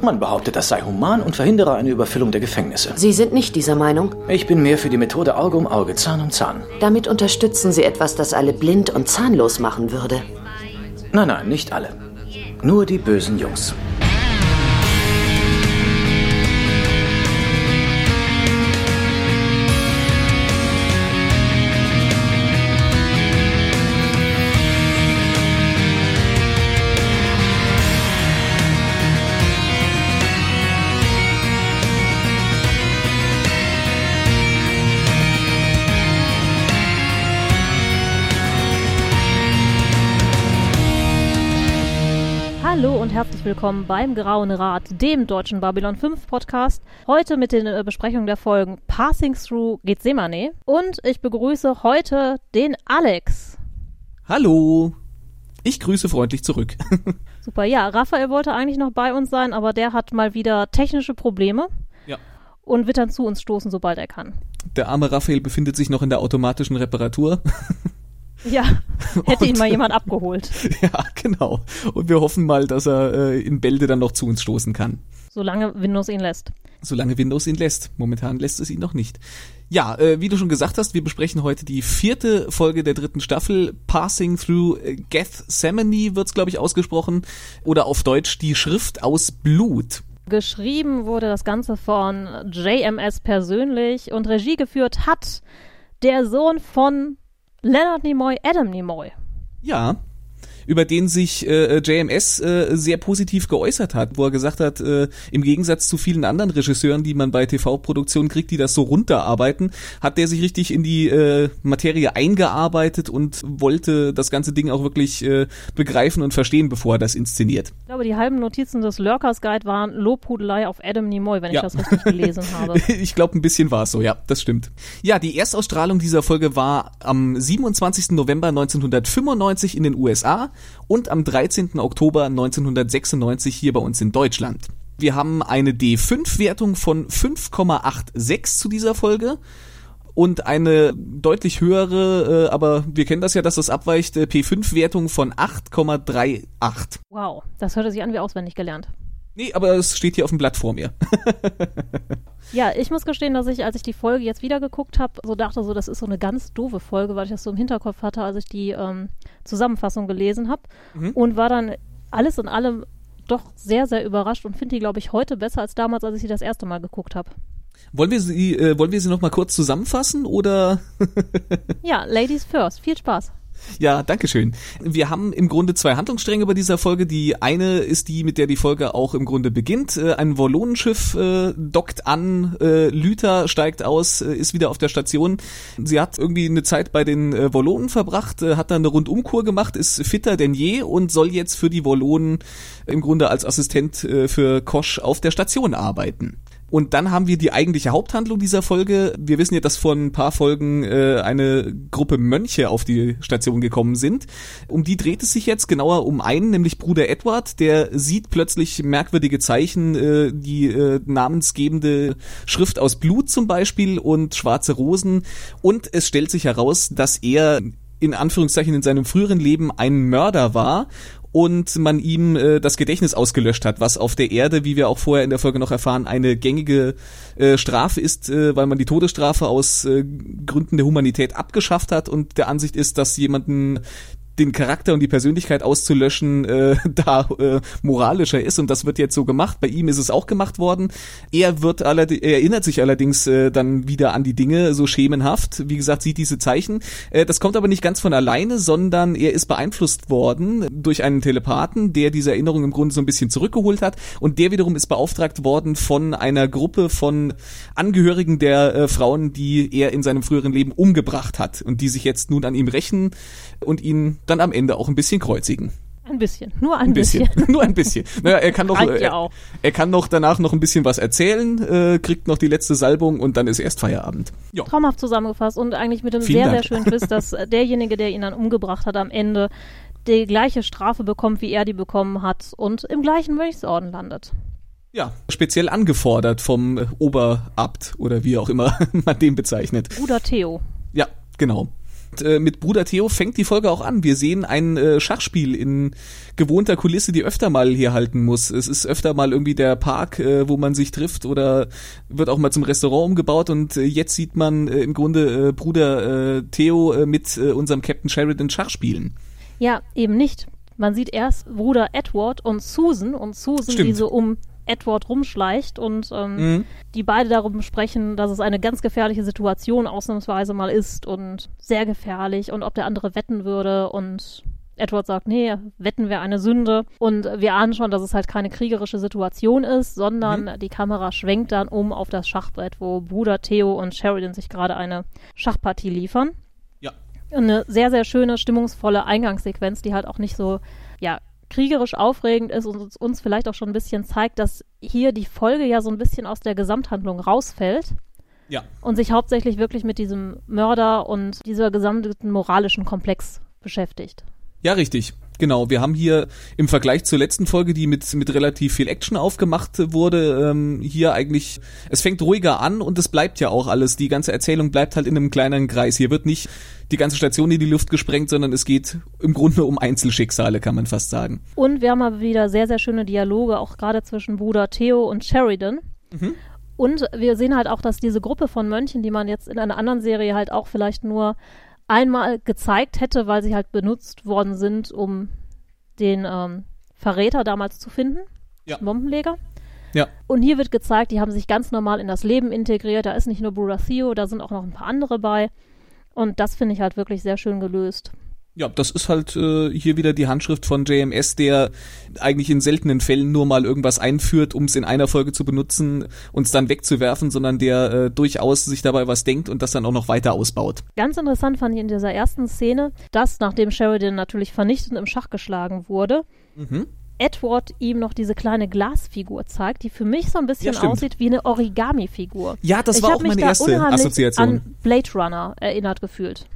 Man behauptet, das sei human und verhindere eine Überfüllung der Gefängnisse. Sie sind nicht dieser Meinung? Ich bin mehr für die Methode Auge um Auge, Zahn um Zahn. Damit unterstützen Sie etwas, das alle blind und zahnlos machen würde. Nein, nein, nicht alle. Nur die bösen Jungs. Willkommen beim Grauen Rat, dem deutschen Babylon 5 Podcast. Heute mit den äh, Besprechungen der Folgen Passing Through Gethsemane. Und ich begrüße heute den Alex. Hallo. Ich grüße freundlich zurück. Super, ja, Raphael wollte eigentlich noch bei uns sein, aber der hat mal wieder technische Probleme. Ja. Und wird dann zu uns stoßen, sobald er kann. Der arme Raphael befindet sich noch in der automatischen Reparatur. Ja, hätte ihn Und- mal jemand abgeholt. ja, genau. Und wir hoffen mal, dass er äh, in Bälde dann noch zu uns stoßen kann. Solange Windows ihn lässt. Solange Windows ihn lässt. Momentan lässt es ihn noch nicht. Ja, äh, wie du schon gesagt hast, wir besprechen heute die vierte Folge der dritten Staffel. Passing Through äh, Gethsemane wird's, glaube ich, ausgesprochen. Oder auf Deutsch die Schrift aus Blut. Geschrieben wurde das Ganze von JMS persönlich und Regie geführt hat der Sohn von Leonard Nimoy, Adam Nimoy. Ja, über den sich äh, JMS äh, sehr positiv geäußert hat, wo er gesagt hat, äh, im Gegensatz zu vielen anderen Regisseuren, die man bei TV-Produktionen kriegt, die das so runterarbeiten, hat der sich richtig in die äh, Materie eingearbeitet und wollte das ganze Ding auch wirklich äh, begreifen und verstehen, bevor er das inszeniert. Ich glaube, die halben Notizen des Lurkers Guide waren Lobhudelei auf Adam Nimoy, wenn Ja. ich das richtig gelesen habe. Ich glaube, ein bisschen war es so, ja, das stimmt. Ja, die Erstausstrahlung dieser Folge war am 27. November 1995 in den USA und am 13. Oktober 1996 hier bei uns in Deutschland. Wir haben eine D5-Wertung von 5,86 zu dieser Folge und eine deutlich höhere, äh, aber wir kennen das ja, dass das abweicht, äh, P5-Wertung von 8,38. Wow, das hörte sich an wie auswendig gelernt. Nee, aber es steht hier auf dem Blatt vor mir. Ja, ich muss gestehen, dass ich, als ich die Folge jetzt wieder geguckt habe, so dachte, so das ist so eine ganz doofe Folge, weil ich das so im Hinterkopf hatte, als ich die ähm, Zusammenfassung gelesen habe Mhm. und war dann alles in allem doch sehr, sehr überrascht und finde die, glaube ich, heute besser als damals, als ich sie das erste Mal geguckt habe. Wollen wir sie, äh, wollen wir sie noch mal kurz zusammenfassen oder? Ja, Ladies first. Viel Spaß. Ja, dankeschön. Wir haben im Grunde zwei Handlungsstränge bei dieser Folge. Die eine ist die, mit der die Folge auch im Grunde beginnt. Äh, Ein Wallonenschiff äh, dockt an, äh, Lüther steigt aus, ist wieder auf der Station. Sie hat irgendwie eine Zeit bei den Wallonen verbracht, hat dann eine Rundumkur gemacht, ist fitter denn je und soll jetzt für die Wallonen im Grunde als Assistent für Kosch auf der Station arbeiten. Und dann haben wir die eigentliche Haupthandlung dieser Folge. Wir wissen ja, dass vor ein paar Folgen äh, eine Gruppe Mönche auf die Station gekommen sind. Um die dreht es sich jetzt genauer um einen, nämlich Bruder Edward. Der sieht plötzlich merkwürdige Zeichen, äh, die äh, namensgebende Schrift aus Blut zum Beispiel und schwarze Rosen. Und es stellt sich heraus, dass er in Anführungszeichen in seinem früheren Leben ein Mörder war und man ihm äh, das Gedächtnis ausgelöscht hat, was auf der Erde, wie wir auch vorher in der Folge noch erfahren, eine gängige äh, Strafe ist, äh, weil man die Todesstrafe aus äh, Gründen der Humanität abgeschafft hat und der Ansicht ist, dass jemanden den Charakter und die Persönlichkeit auszulöschen, äh, da äh, moralischer ist und das wird jetzt so gemacht. Bei ihm ist es auch gemacht worden. Er wird allerdings, er erinnert sich allerdings äh, dann wieder an die Dinge, so schemenhaft. Wie gesagt, sieht diese Zeichen. Äh, das kommt aber nicht ganz von alleine, sondern er ist beeinflusst worden durch einen Telepathen, der diese Erinnerung im Grunde so ein bisschen zurückgeholt hat und der wiederum ist beauftragt worden von einer Gruppe von Angehörigen der äh, Frauen, die er in seinem früheren Leben umgebracht hat und die sich jetzt nun an ihm rächen und ihn dann am Ende auch ein bisschen kreuzigen. Ein bisschen. Nur ein, Ein bisschen. Nur ein bisschen. Naja, er kann noch, ja er, auch. er kann noch danach noch ein bisschen was erzählen, äh, kriegt noch die letzte Salbung und dann ist erst Feierabend. Ja. Traumhaft zusammengefasst und eigentlich mit dem Vielen sehr, Dank. sehr schönen Twist, dass äh, derjenige, der ihn dann umgebracht hat, am Ende die gleiche Strafe bekommt, wie er die bekommen hat und im gleichen Mönchsorden landet. Ja, speziell angefordert vom äh, Oberabt oder wie auch immer man den bezeichnet. Bruder Theo. Ja, genau. Äh, mit Bruder Theo fängt die Folge auch an. Wir sehen ein äh, Schachspiel in gewohnter Kulisse, die öfter mal hier halten muss. Es ist öfter mal irgendwie der Park, äh, wo man sich trifft oder wird auch mal zum Restaurant umgebaut und jetzt sieht man im Grunde Bruder Theo mit unserem Captain Sheridan Schach spielen. Ja, eben nicht. Man sieht erst Bruder Edward und Susan und Susan, Stimmt. die so um Edward rumschleicht und ähm, Mhm. die beide darum sprechen, dass es eine ganz gefährliche Situation ausnahmsweise mal ist und sehr gefährlich und ob der andere wetten würde und Edward sagt, nee, wetten wäre eine Sünde und wir ahnen schon, dass es halt keine kriegerische Situation ist, sondern die Kamera schwenkt dann um auf das Schachbrett, wo Bruder Theo und Sheridan sich gerade eine Schachpartie liefern Ja. eine sehr, sehr schöne, stimmungsvolle Eingangssequenz, die halt auch nicht so, ja, kriegerisch aufregend ist und uns, vielleicht auch schon ein bisschen zeigt, dass hier die Folge ja so ein bisschen aus der Gesamthandlung rausfällt Ja. und sich hauptsächlich wirklich mit diesem Mörder und dieser gesamten moralischen Komplex beschäftigt. Ja, richtig. Genau, wir haben hier im Vergleich zur letzten Folge, die mit, mit relativ viel Action aufgemacht wurde, ähm, hier eigentlich, es fängt ruhiger an und es bleibt ja auch alles. Die ganze Erzählung bleibt halt in einem kleineren Kreis. Hier wird nicht die ganze Station in die Luft gesprengt, sondern es geht im Grunde um Einzelschicksale, kann man fast sagen. Und wir haben aber wieder sehr, sehr schöne Dialoge, auch gerade zwischen Bruder Theo und Sheridan. Und wir sehen halt auch, dass diese Gruppe von Mönchen, die man jetzt in einer anderen Serie halt auch vielleicht nur einmal gezeigt hätte, weil sie halt benutzt worden sind, um den ähm, Verräter damals zu finden, Ja. Bombenleger. Ja. Und hier wird gezeigt, die haben sich ganz normal in das Leben integriert. Da ist nicht nur Bruder Theo, da sind auch noch ein paar andere bei. Und das finde ich halt wirklich sehr schön gelöst. Ja, das ist halt äh, hier wieder die Handschrift von JMS, der eigentlich in seltenen Fällen nur mal irgendwas einführt, um es in einer Folge zu benutzen und es dann wegzuwerfen, sondern der äh, durchaus sich dabei was denkt und das dann auch noch weiter ausbaut. Ganz interessant fand ich in dieser ersten Szene, dass nachdem Sheridan natürlich vernichtend im Schach geschlagen wurde, Mhm. Edward ihm noch diese kleine Glasfigur zeigt, die für mich so ein bisschen Ja, aussieht wie eine Origami-Figur. Ja, das ich war auch meine erste Assoziation. an Blade Runner erinnert gefühlt,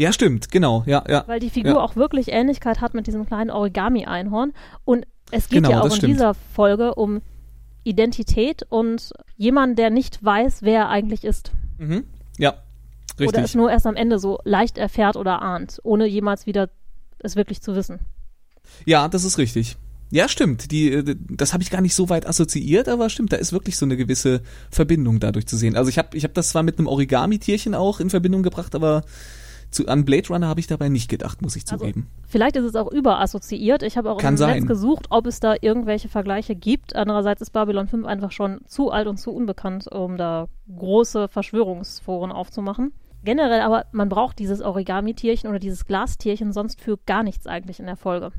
Ja, stimmt, genau, ja, ja. weil die Figur Ja. auch wirklich Ähnlichkeit hat mit diesem kleinen Origami-Einhorn. Und es geht Genau, ja auch in stimmt. dieser Folge um Identität und jemand, der nicht weiß, wer er eigentlich ist. Mhm. Ja, Oder es richtig. nur erst am Ende so leicht erfährt oder ahnt, ohne jemals wieder es wirklich zu wissen. Ja, das ist richtig. Ja, stimmt. Die, äh, das habe ich gar nicht so weit assoziiert, aber stimmt, da ist wirklich so eine gewisse Verbindung dadurch zu sehen. Also ich habe ich hab das zwar mit einem Origami-Tierchen auch in Verbindung gebracht, aber zu, an Blade Runner habe ich dabei nicht gedacht, muss ich Also, zugeben. Vielleicht ist es auch überassoziiert. Ich habe auch Kann im sein. Netz gesucht, ob es da irgendwelche Vergleiche gibt. Andererseits ist Babylon 5 einfach schon zu alt und zu unbekannt, um da große Verschwörungsforen aufzumachen. Generell aber, man braucht dieses Origami-Tierchen oder dieses Glastierchen sonst für gar nichts eigentlich in der Folge.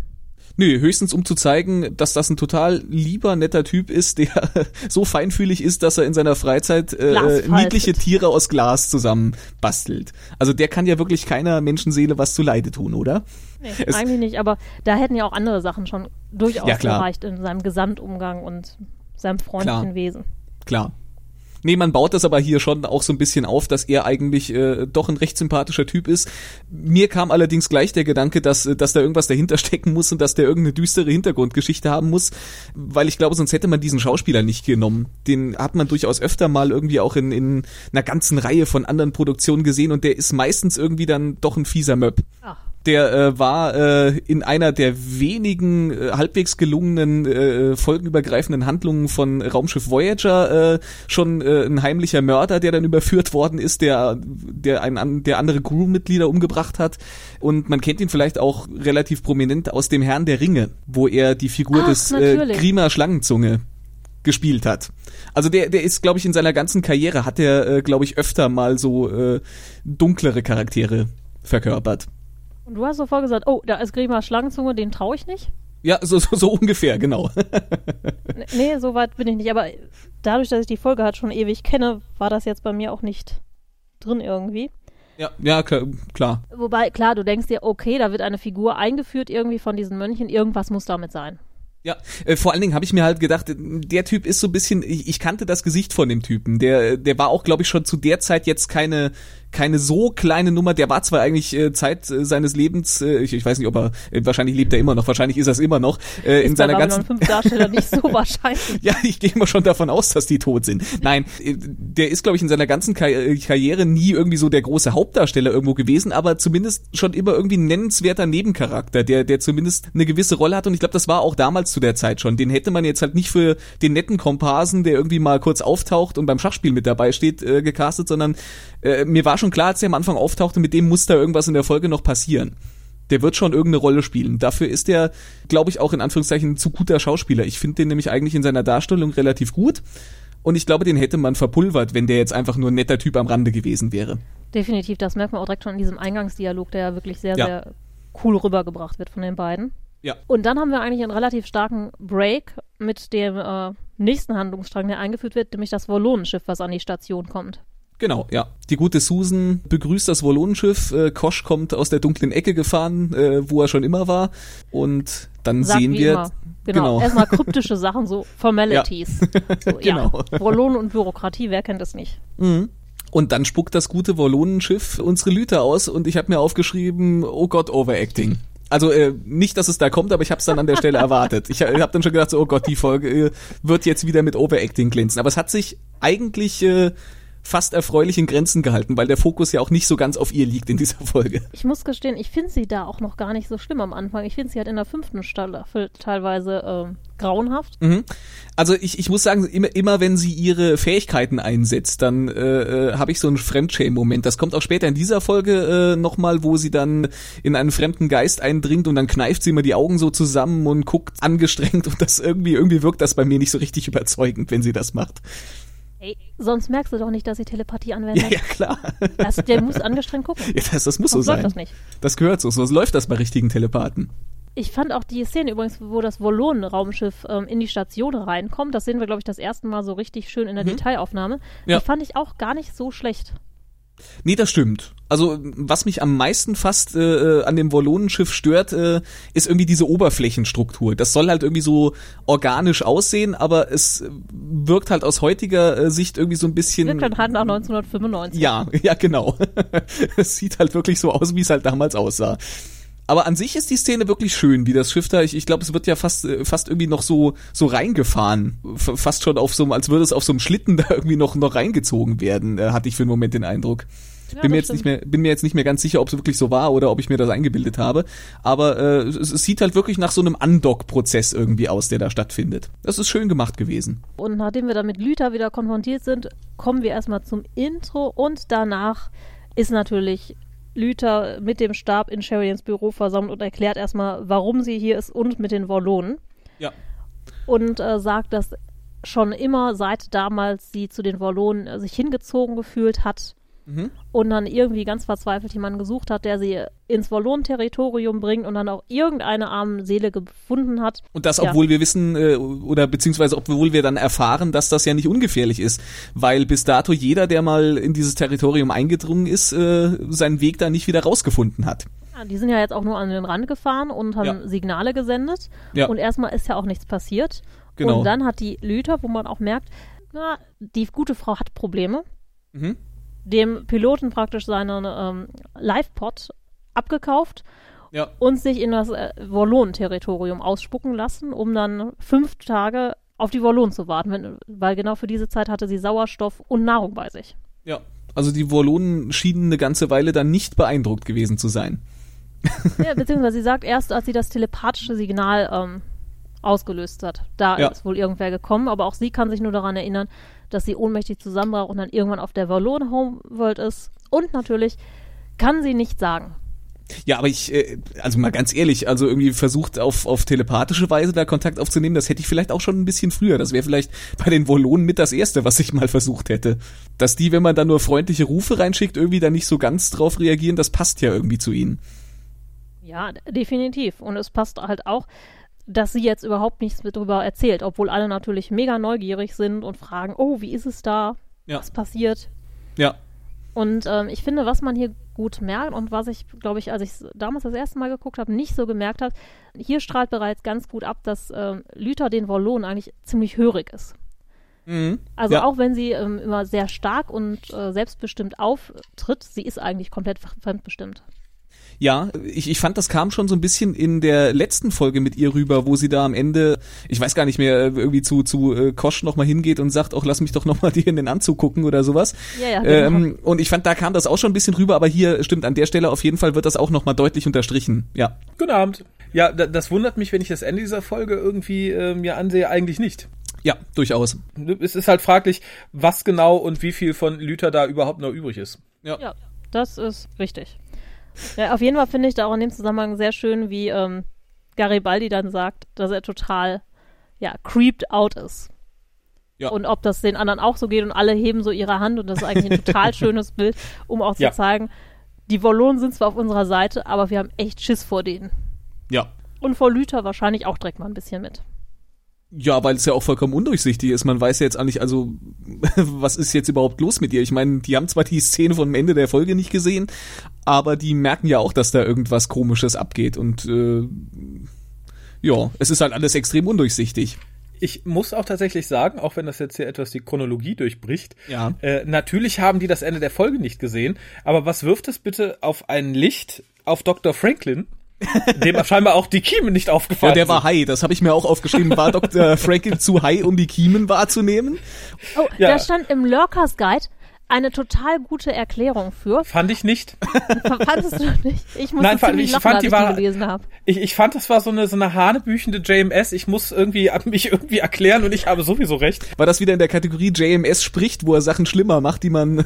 Nö, höchstens um zu zeigen, dass das ein total lieber, netter Typ ist, der so feinfühlig ist, dass er in seiner Freizeit äh, faltet. niedliche Tiere aus Glas zusammen bastelt. Also der kann ja wirklich keiner Menschenseele was zu Leide tun, oder? Nee, Es- eigentlich nicht, aber da hätten ja auch andere Sachen schon durchaus Ja, gereicht in seinem Gesamtumgang und seinem freundlichen. Wesen. Klar. Nee, man baut das aber hier schon auch so ein bisschen auf, dass er eigentlich äh, doch ein recht sympathischer Typ ist. Mir kam allerdings gleich der Gedanke, dass, äh, dass da irgendwas dahinter stecken muss und dass der irgendeine düstere Hintergrundgeschichte haben muss, weil ich glaube, sonst hätte man diesen Schauspieler nicht genommen. Den hat man durchaus öfter mal irgendwie auch in, in einer ganzen Reihe von anderen Produktionen gesehen und der ist meistens irgendwie dann doch ein fieser Möb. Ach. Der äh, war äh, in einer der wenigen äh, halbwegs gelungenen äh, folgenübergreifenden Handlungen von Raumschiff Voyager äh, schon äh, ein heimlicher Mörder, der dann überführt worden ist, der der ein an- der andere Crewmitglieder umgebracht hat und man kennt ihn vielleicht auch relativ prominent aus dem Herrn der Ringe, wo er die Figur Ach, des äh. Grima Schlangenzunge gespielt hat. Also der der ist glaube ich in seiner ganzen Karriere hat er äh, glaube ich öfter mal so äh, dunklere Charaktere verkörpert. Und du hast sofort gesagt, oh, da ist Grima Schlangenzunge, den traue ich nicht. Ja, so, so, so ungefähr, genau. Nee, so weit bin ich nicht. Aber dadurch, dass ich die Folge halt schon ewig kenne, war das jetzt bei mir auch nicht drin irgendwie. ja, ja, klar, klar. Wobei, klar, du denkst dir, okay, da wird eine Figur eingeführt irgendwie von diesen Mönchen, irgendwas muss damit sein. Ja, äh, vor allen Dingen habe ich mir halt gedacht, der Typ ist so ein bisschen, ich, ich kannte das Gesicht von dem Typen. Der, der war auch, glaube ich, schon zu der Zeit jetzt keine keine so kleine Nummer. Der war zwar eigentlich äh, Zeit äh, seines Lebens, äh, ich, ich weiß nicht, ob er, äh, wahrscheinlich lebt er immer noch, wahrscheinlich ist er es immer noch, äh, in seiner ganzen... fünf Darsteller nicht so wahrscheinlich. ja, ich gehe immer schon davon aus, dass die tot sind. Nein, äh, der ist, glaube ich, in seiner ganzen Kar äh, Karriere nie irgendwie so der große Hauptdarsteller irgendwo gewesen, aber zumindest schon immer irgendwie ein nennenswerter Nebencharakter, der, der zumindest eine gewisse Rolle hat und ich glaube, das war auch damals zu der Zeit schon. Den hätte man jetzt halt nicht für den netten Komparsen, der irgendwie mal kurz auftaucht und beim Schachspiel mit dabei steht, äh, gecastet, sondern äh, mir war schon klar, als er am Anfang auftauchte, mit dem muss da irgendwas in der Folge noch passieren. Der wird schon irgendeine Rolle spielen. Dafür ist er, glaube ich, auch in Anführungszeichen zu guter Schauspieler. Ich finde den nämlich eigentlich in seiner Darstellung relativ gut. Und ich glaube, den hätte man verpulvert, wenn der jetzt einfach nur ein netter Typ am Rande gewesen wäre. Definitiv, das merkt man auch direkt schon in diesem Eingangsdialog, der ja wirklich sehr, ja. sehr cool rübergebracht wird von den beiden. Ja. Und dann haben wir eigentlich einen relativ starken Break mit dem äh, nächsten Handlungsstrang, der eingeführt wird, nämlich das Volonenschiff, was an die Station kommt. Genau, ja. Die gute Susan begrüßt das Volonenschiff. Äh, Kosch kommt aus der dunklen Ecke gefahren, äh, wo er schon immer war. Und dann Sagt sehen wir. Immer. Genau. genau. Erstmal kryptische Sachen, so Formalities. Ja. So, genau. Ja. Volonen und Bürokratie, wer kennt das nicht? Mhm. Und dann spuckt das gute Volonenschiff unsere Lüte aus und ich habe mir aufgeschrieben, oh Gott, Overacting. Also äh, nicht, dass es da kommt, aber ich habe es dann an der Stelle erwartet. Ich habe dann schon gedacht, so, oh Gott, die Folge äh, wird jetzt wieder mit Overacting glänzen. Aber es hat sich eigentlich äh, fast erfreulich in Grenzen gehalten, weil der Fokus ja auch nicht so ganz auf ihr liegt in dieser Folge. Ich muss gestehen, ich finde sie da auch noch gar nicht so schlimm am Anfang. Ich finde sie halt in der fünften Staffel teilweise äh, grauenhaft. Mhm. Also ich, ich muss sagen, immer, immer wenn sie ihre Fähigkeiten einsetzt, dann äh, äh, habe ich so einen Fremdschämen-Moment. Das kommt auch später in dieser Folge äh, nochmal, wo sie dann in einen fremden Geist eindringt und dann kneift sie immer die Augen so zusammen und guckt angestrengt und das irgendwie, irgendwie wirkt das bei mir nicht so richtig überzeugend, wenn sie das macht. Ey, sonst merkst du doch nicht, dass sie Telepathie anwendet. Ja, ja klar. Das, der muss angestrengt gucken. Ja, das, das muss Warum so sein. das nicht? Das gehört so. So läuft das bei richtigen Telepathen. Ich fand auch die Szene übrigens, wo das Volon-Raumschiff ähm, in die Station reinkommt, das sehen wir, glaube ich, das erste Mal so richtig schön in der mhm. Detailaufnahme. Ja. Die fand ich auch gar nicht so schlecht. Nee, das stimmt. Also was mich am meisten fast äh, äh, an dem Wallonenschiff stört, äh, ist irgendwie diese Oberflächenstruktur. Das soll halt irgendwie so organisch aussehen, aber es wirkt halt aus heutiger äh, Sicht irgendwie so ein bisschen. Wirkt halt nach 1995. Ja, ja genau. es sieht halt wirklich so aus, wie es halt damals aussah. Aber an sich ist die Szene wirklich schön, wie das Schiff da, ich, ich glaube, es wird ja fast, äh, fast irgendwie noch so, so reingefahren. Fast schon auf so, als würde es auf so einem Schlitten da irgendwie noch, noch reingezogen werden, äh, hatte ich für einen Moment den Eindruck. Ja, bin mir jetzt stimmt. nicht mehr, bin mir jetzt nicht mehr ganz sicher, ob es wirklich so war oder ob ich mir das eingebildet habe. Aber äh, es, es sieht halt wirklich nach so einem Undock-Prozess irgendwie aus, der da stattfindet. Das ist schön gemacht gewesen. Und nachdem wir dann mit Lüther wieder konfrontiert sind, kommen wir erstmal zum Intro und danach ist natürlich Lüther mit dem Stab in Sherians Büro versammelt und erklärt erstmal, warum sie hier ist und mit den Wollonen. Ja. Und äh, sagt, dass schon immer seit damals sie zu den Wollonen äh, sich hingezogen gefühlt hat Mhm. Und dann irgendwie ganz verzweifelt jemanden gesucht hat, der sie ins Wallon-Territorium bringt und dann auch irgendeine arme Seele gefunden hat. Und das, obwohl ja. wir wissen, äh, oder beziehungsweise obwohl wir dann erfahren, dass das ja nicht ungefährlich ist. Weil bis dato jeder, der mal in dieses Territorium eingedrungen ist, äh, seinen Weg da nicht wieder rausgefunden hat. Ja, die sind ja jetzt auch nur an den Rand gefahren und haben ja. Signale gesendet. Und erstmal ist ja auch nichts passiert. Genau. Und dann hat die Lüter, wo man auch merkt, na, die gute Frau hat Probleme. Mhm dem Piloten praktisch seinen ähm, Live-Pod abgekauft ja. und sich in das äh, Wallon-Territorium ausspucken lassen, um dann fünf Tage auf die Wallonen zu warten, wenn, weil genau für diese Zeit hatte sie Sauerstoff und Nahrung bei sich. Ja, also die Wallonen schienen eine ganze Weile dann nicht beeindruckt gewesen zu sein. ja, beziehungsweise sie sagt erst, als sie das telepathische Signal ähm, ausgelöst hat. Da ja. ist wohl irgendwer gekommen, aber auch sie kann sich nur daran erinnern, dass sie ohnmächtig zusammenbrach und dann irgendwann auf der Wallon Homeworld ist. Und natürlich kann sie nicht sagen. Ja, aber ich, äh, also mal ganz ehrlich, also irgendwie versucht auf, auf telepathische Weise da Kontakt aufzunehmen, das hätte ich vielleicht auch schon ein bisschen früher. Das wäre vielleicht bei den Wollonen mit das Erste, was ich mal versucht hätte. Dass die, wenn man da nur freundliche Rufe reinschickt, irgendwie da nicht so ganz drauf reagieren, das passt ja irgendwie zu ihnen. Ja, definitiv. Und es passt halt auch, dass sie jetzt überhaupt nichts mit darüber erzählt, obwohl alle natürlich mega neugierig sind und fragen, oh, wie ist es da? Ja. Was passiert? Ja. Und ähm, ich finde, was man hier gut merkt und was ich, glaube ich, als ich es damals das erste Mal geguckt habe, nicht so gemerkt habe, hier strahlt bereits ganz gut ab, dass ähm, Lüther den Wollon eigentlich ziemlich hörig ist. Mhm. Also Ja. auch wenn sie ähm, immer sehr stark und äh, selbstbestimmt auftritt, sie ist eigentlich komplett fremdbestimmt. Ja, ich, ich fand, das kam schon so ein bisschen in der letzten Folge mit ihr rüber, wo sie da am Ende, ich weiß gar nicht mehr, irgendwie zu, zu äh, Kosch nochmal hingeht und sagt, auch lass mich doch nochmal dir in den Anzug gucken oder sowas. Ja, ja, genau. Ähm, und ich fand, da kam das auch schon ein bisschen rüber, aber hier stimmt an der Stelle auf jeden Fall wird das auch nochmal deutlich unterstrichen. Ja. Guten Abend. Ja, da, das wundert mich, wenn ich das Ende dieser Folge irgendwie äh, mir ansehe, eigentlich nicht. Ja, durchaus. Es ist halt fraglich, was genau und wie viel von Lüther da überhaupt noch übrig ist. Ja, das ist richtig. Ja, auf jeden Fall finde ich da auch in dem Zusammenhang sehr schön, wie ähm, Garibaldi dann sagt, dass er total, ja, creeped out ist. Ja. Und ob das den anderen auch so geht und alle heben so ihre Hand und das ist eigentlich ein total schönes Bild, um auch zu Ja. zeigen, die Wollonen sind zwar auf unserer Seite, aber wir haben echt Schiss vor denen. Ja. Und vor Lüther wahrscheinlich auch direkt mal ein bisschen mit. Ja, weil es ja auch vollkommen undurchsichtig ist. Man weiß ja jetzt eigentlich, also, was ist jetzt überhaupt los mit ihr? Ich meine, die haben zwar die Szene vom Ende der Folge nicht gesehen, aber die merken ja auch, dass da irgendwas Komisches abgeht. Und äh, ja, es ist halt alles extrem undurchsichtig. Ich muss auch tatsächlich sagen, auch wenn das jetzt hier etwas die Chronologie durchbricht, Ja. äh, natürlich haben die das Ende der Folge nicht gesehen, aber was wirft es bitte auf ein Licht auf Dr. Franklin, dem scheinbar auch die Kiemen nicht Ja, aufgefallen der war high, das habe ich mir auch aufgeschrieben. War Dr. Franklin zu high, um die Kiemen wahrzunehmen? Oh, Ja. da stand im Lurkers Guide eine total gute Erklärung für. Fand ich nicht. Fandest du nicht? Ich musste Nein, fand- ich lachen, fand, die ich war- gelesen habe. Ich, ich fand, das war so eine, so eine hanebüchende JMS. Ich muss irgendwie mich irgendwie erklären und ich habe sowieso recht. War das wieder in der Kategorie JMS spricht, wo er Sachen schlimmer macht, die man Nee,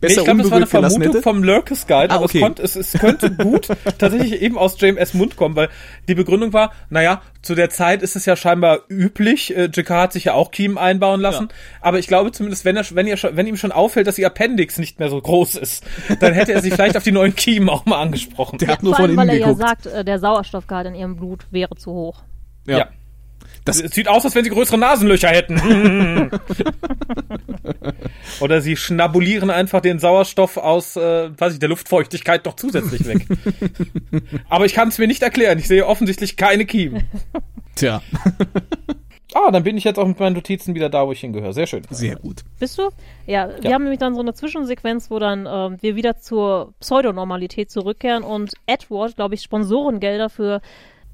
besser ich glaube, das war eine Vermutung hätte? vom Lurkes Guide, Ah, aber okay. es, konnte, es, es könnte gut tatsächlich eben aus JMS Mund kommen, weil die Begründung war, naja, zu der Zeit ist es ja scheinbar üblich, äh, JK hat sich ja auch Kiemen einbauen lassen, aber ich glaube zumindest, wenn, er, wenn, er schon, wenn ihm schon auffällt, dass ihr Appendix nicht mehr so groß ist, dann hätte er sich vielleicht auf die neuen Kiemen auch mal angesprochen. Der hat nur Vor von allem, weil innen er ja geguckt. sagt, äh, der Sauerstoffgehalt in ihrem Blut wäre zu hoch. ja. Das- es sieht aus, als wenn sie größere Nasenlöcher hätten. Oder sie schnabulieren einfach den Sauerstoff aus, äh, weiß ich, der Luftfeuchtigkeit noch zusätzlich weg. Aber ich kann es mir nicht erklären. Ich sehe offensichtlich keine Kiemen. Tja, Ah, dann bin ich jetzt auch mit meinen Notizen wieder da, wo ich hingehöre. Sehr schön. sehr gut. Bist du? Ja, wir Ja. haben nämlich dann so eine Zwischensequenz, wo dann ähm, wir wieder zur Pseudonormalität zurückkehren und Edward, glaube ich, Sponsorengelder für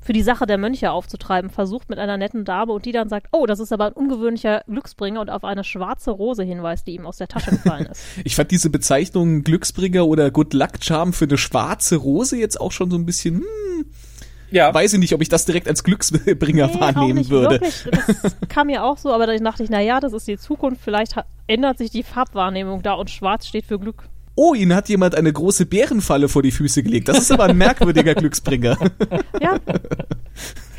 für die Sache der Mönche aufzutreiben, versucht mit einer netten Dame und die dann sagt, oh, das ist aber ein ungewöhnlicher Glücksbringer und auf eine schwarze Rose hinweist, die ihm aus der Tasche gefallen ist. Ich fand diese Bezeichnung Glücksbringer oder Good Luck Charm für eine schwarze Rose jetzt auch schon so ein bisschen, hm, Ja, weiß ich nicht, ob ich das direkt als Glücksbringer Nee, wahrnehmen nicht würde. Wirklich. Das kam mir auch so, aber dann dachte ich, na ja, das ist die Zukunft, vielleicht ändert sich die Farbwahrnehmung da und schwarz steht für Glück. Oh, ihnen hat jemand eine große Bärenfalle vor die Füße gelegt. Das ist aber ein merkwürdiger Glücksbringer. Ja,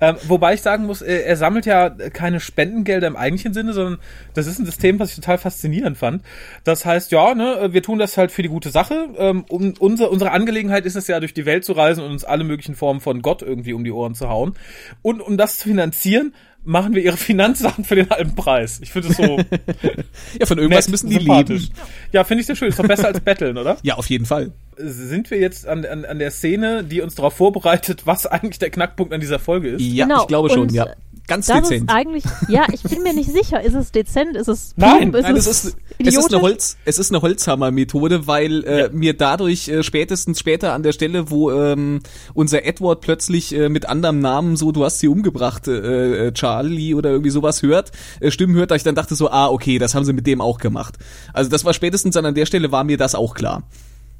ähm, wobei ich sagen muss, äh, er sammelt ja keine Spendengelder im eigentlichen Sinne, sondern das ist ein System, was ich total faszinierend fand. Das heißt, ja, ne, wir tun das halt für die gute Sache. Ähm, um, unser, unsere Angelegenheit ist es ja, durch die Welt zu reisen und uns alle möglichen Formen von Gott irgendwie um die Ohren zu hauen. Und um das zu finanzieren, machen wir ihre Finanzsachen für den halben Preis. Ich finde es so Ja, von irgendwas müssen die leben. Ja, finde ich sehr schön. Ist doch besser als Betteln, oder? Ja, auf jeden Fall. Sind wir jetzt an, an, an der Szene, die uns darauf vorbereitet, was eigentlich der Knackpunkt an dieser Folge ist? Ja, Genau, ich glaube schon, und ja. Ganz das dezent. ist eigentlich, ja, ich bin mir nicht sicher, ist es dezent, ist es Nein, plump, ist Nein, es, es ist, es ist eine Holz, es ist eine Holzhammer-Methode, weil äh, Ja. mir dadurch äh, spätestens später an der Stelle, wo ähm, unser Edward plötzlich äh, mit anderem Namen so, du hast sie umgebracht, äh, äh, Charlie oder irgendwie sowas hört, äh, Stimmen hört, da ich dann dachte so, ah, okay, das haben sie mit dem auch gemacht. Also das war spätestens dann an der Stelle war mir das auch klar.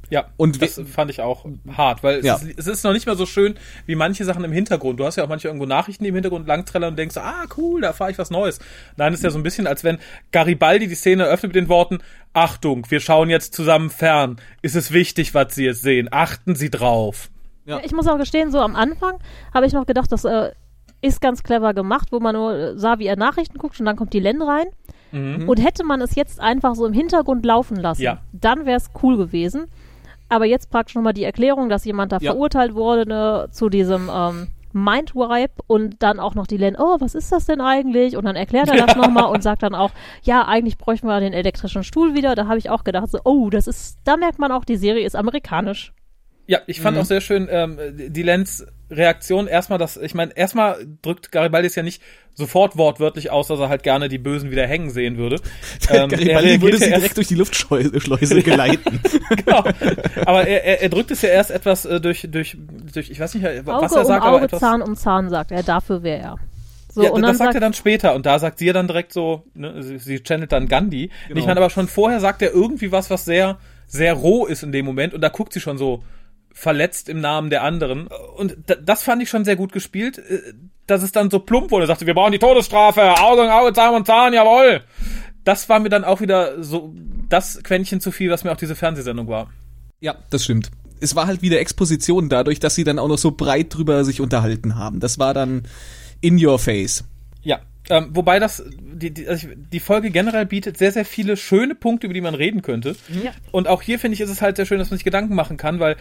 Ja, Und das fand ich auch hart, weil Ja. es, ist, es ist noch nicht mal so schön wie manche Sachen im Hintergrund. Du hast ja auch manche irgendwo Nachrichten, im Hintergrund langträllern und denkst, so, ah, cool, da erfahre ich was Neues. Nein, es ist ja so ein bisschen, als wenn Garibaldi die Szene eröffnet mit den Worten, Achtung, wir schauen jetzt zusammen fern. Ist es wichtig, was Sie jetzt sehen? Achten Sie drauf. Ja. Ich muss auch gestehen, so am Anfang habe ich noch gedacht, das äh, ist ganz clever gemacht, wo man nur äh, sah, wie er Nachrichten guckt und dann kommt die Len rein. Und hätte man es jetzt einfach so im Hintergrund laufen lassen, Ja. dann wäre es cool gewesen. Aber jetzt praktisch nochmal die Erklärung, dass jemand da Ja. verurteilt wurde ne, zu diesem ähm, Mindwipe und dann auch noch die Len, oh, was ist das denn eigentlich? Und dann erklärt er das nochmal und sagt dann auch, ja, eigentlich bräuchten wir den elektrischen Stuhl wieder. Da habe ich auch gedacht, so, oh, das ist, da merkt man auch, die Serie ist amerikanisch. Ja, ich fand Mhm. auch sehr schön ähm, die Lens Reaktion erstmal, dass ich meine, erstmal drückt Garibaldi es ja nicht sofort wortwörtlich aus, dass er halt gerne die Bösen wieder hängen sehen würde. Ähm, er Garibaldi würde ja sie erst- direkt durch die Luftschleuse geleiten. genau. Aber er, er, er drückt es ja erst etwas äh, durch, durch, durch, ich weiß nicht, was Auge er um sagt, aber Auge, etwas. Zahn um Zahn, sagt er. Dafür wäre er. So, ja, und dann das sagt sagt er dann später und da sagt sie ja dann direkt so, ne, sie, sie channelt dann Gandhi. Genau. Ich meine, aber schon vorher sagt er irgendwie was, was sehr, sehr roh ist in dem Moment und da guckt sie schon so verletzt im Namen der anderen. Und da, das fand ich schon sehr gut gespielt, äh, dass es dann so plump wurde. Er sagte, wir brauchen die Todesstrafe, Auge um Auge, Zahn um Zahn, jawohl. Das war mir dann auch wieder so das Quäntchen zu viel, was mir auch diese Fernsehsendung war. Ja, das stimmt. Es war halt wieder Exposition dadurch, dass sie dann auch noch so breit drüber sich unterhalten haben. Das war dann in your face. Ja, ähm, wobei das die, die, also die Folge generell bietet sehr, sehr viele schöne Punkte, über die man reden könnte. Ja. Und auch hier finde ich, ist es halt sehr schön, dass man sich Gedanken machen kann, weil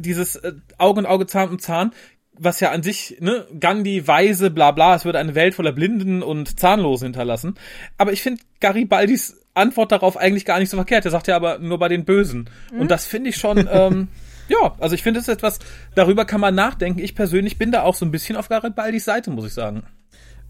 dieses äh, Auge in Auge, Zahn um Zahn, was ja an sich, ne, Gandhi, Weise, bla bla, es würde eine Welt voller Blinden und Zahnlosen hinterlassen. Aber ich finde Garibaldis Antwort darauf eigentlich gar nicht so verkehrt. Er sagt ja aber nur bei den Bösen. Und das finde ich schon, ähm, ja, also ich finde es etwas, darüber kann man nachdenken. Ich persönlich bin da auch so ein bisschen auf Garibaldis Seite, muss ich sagen.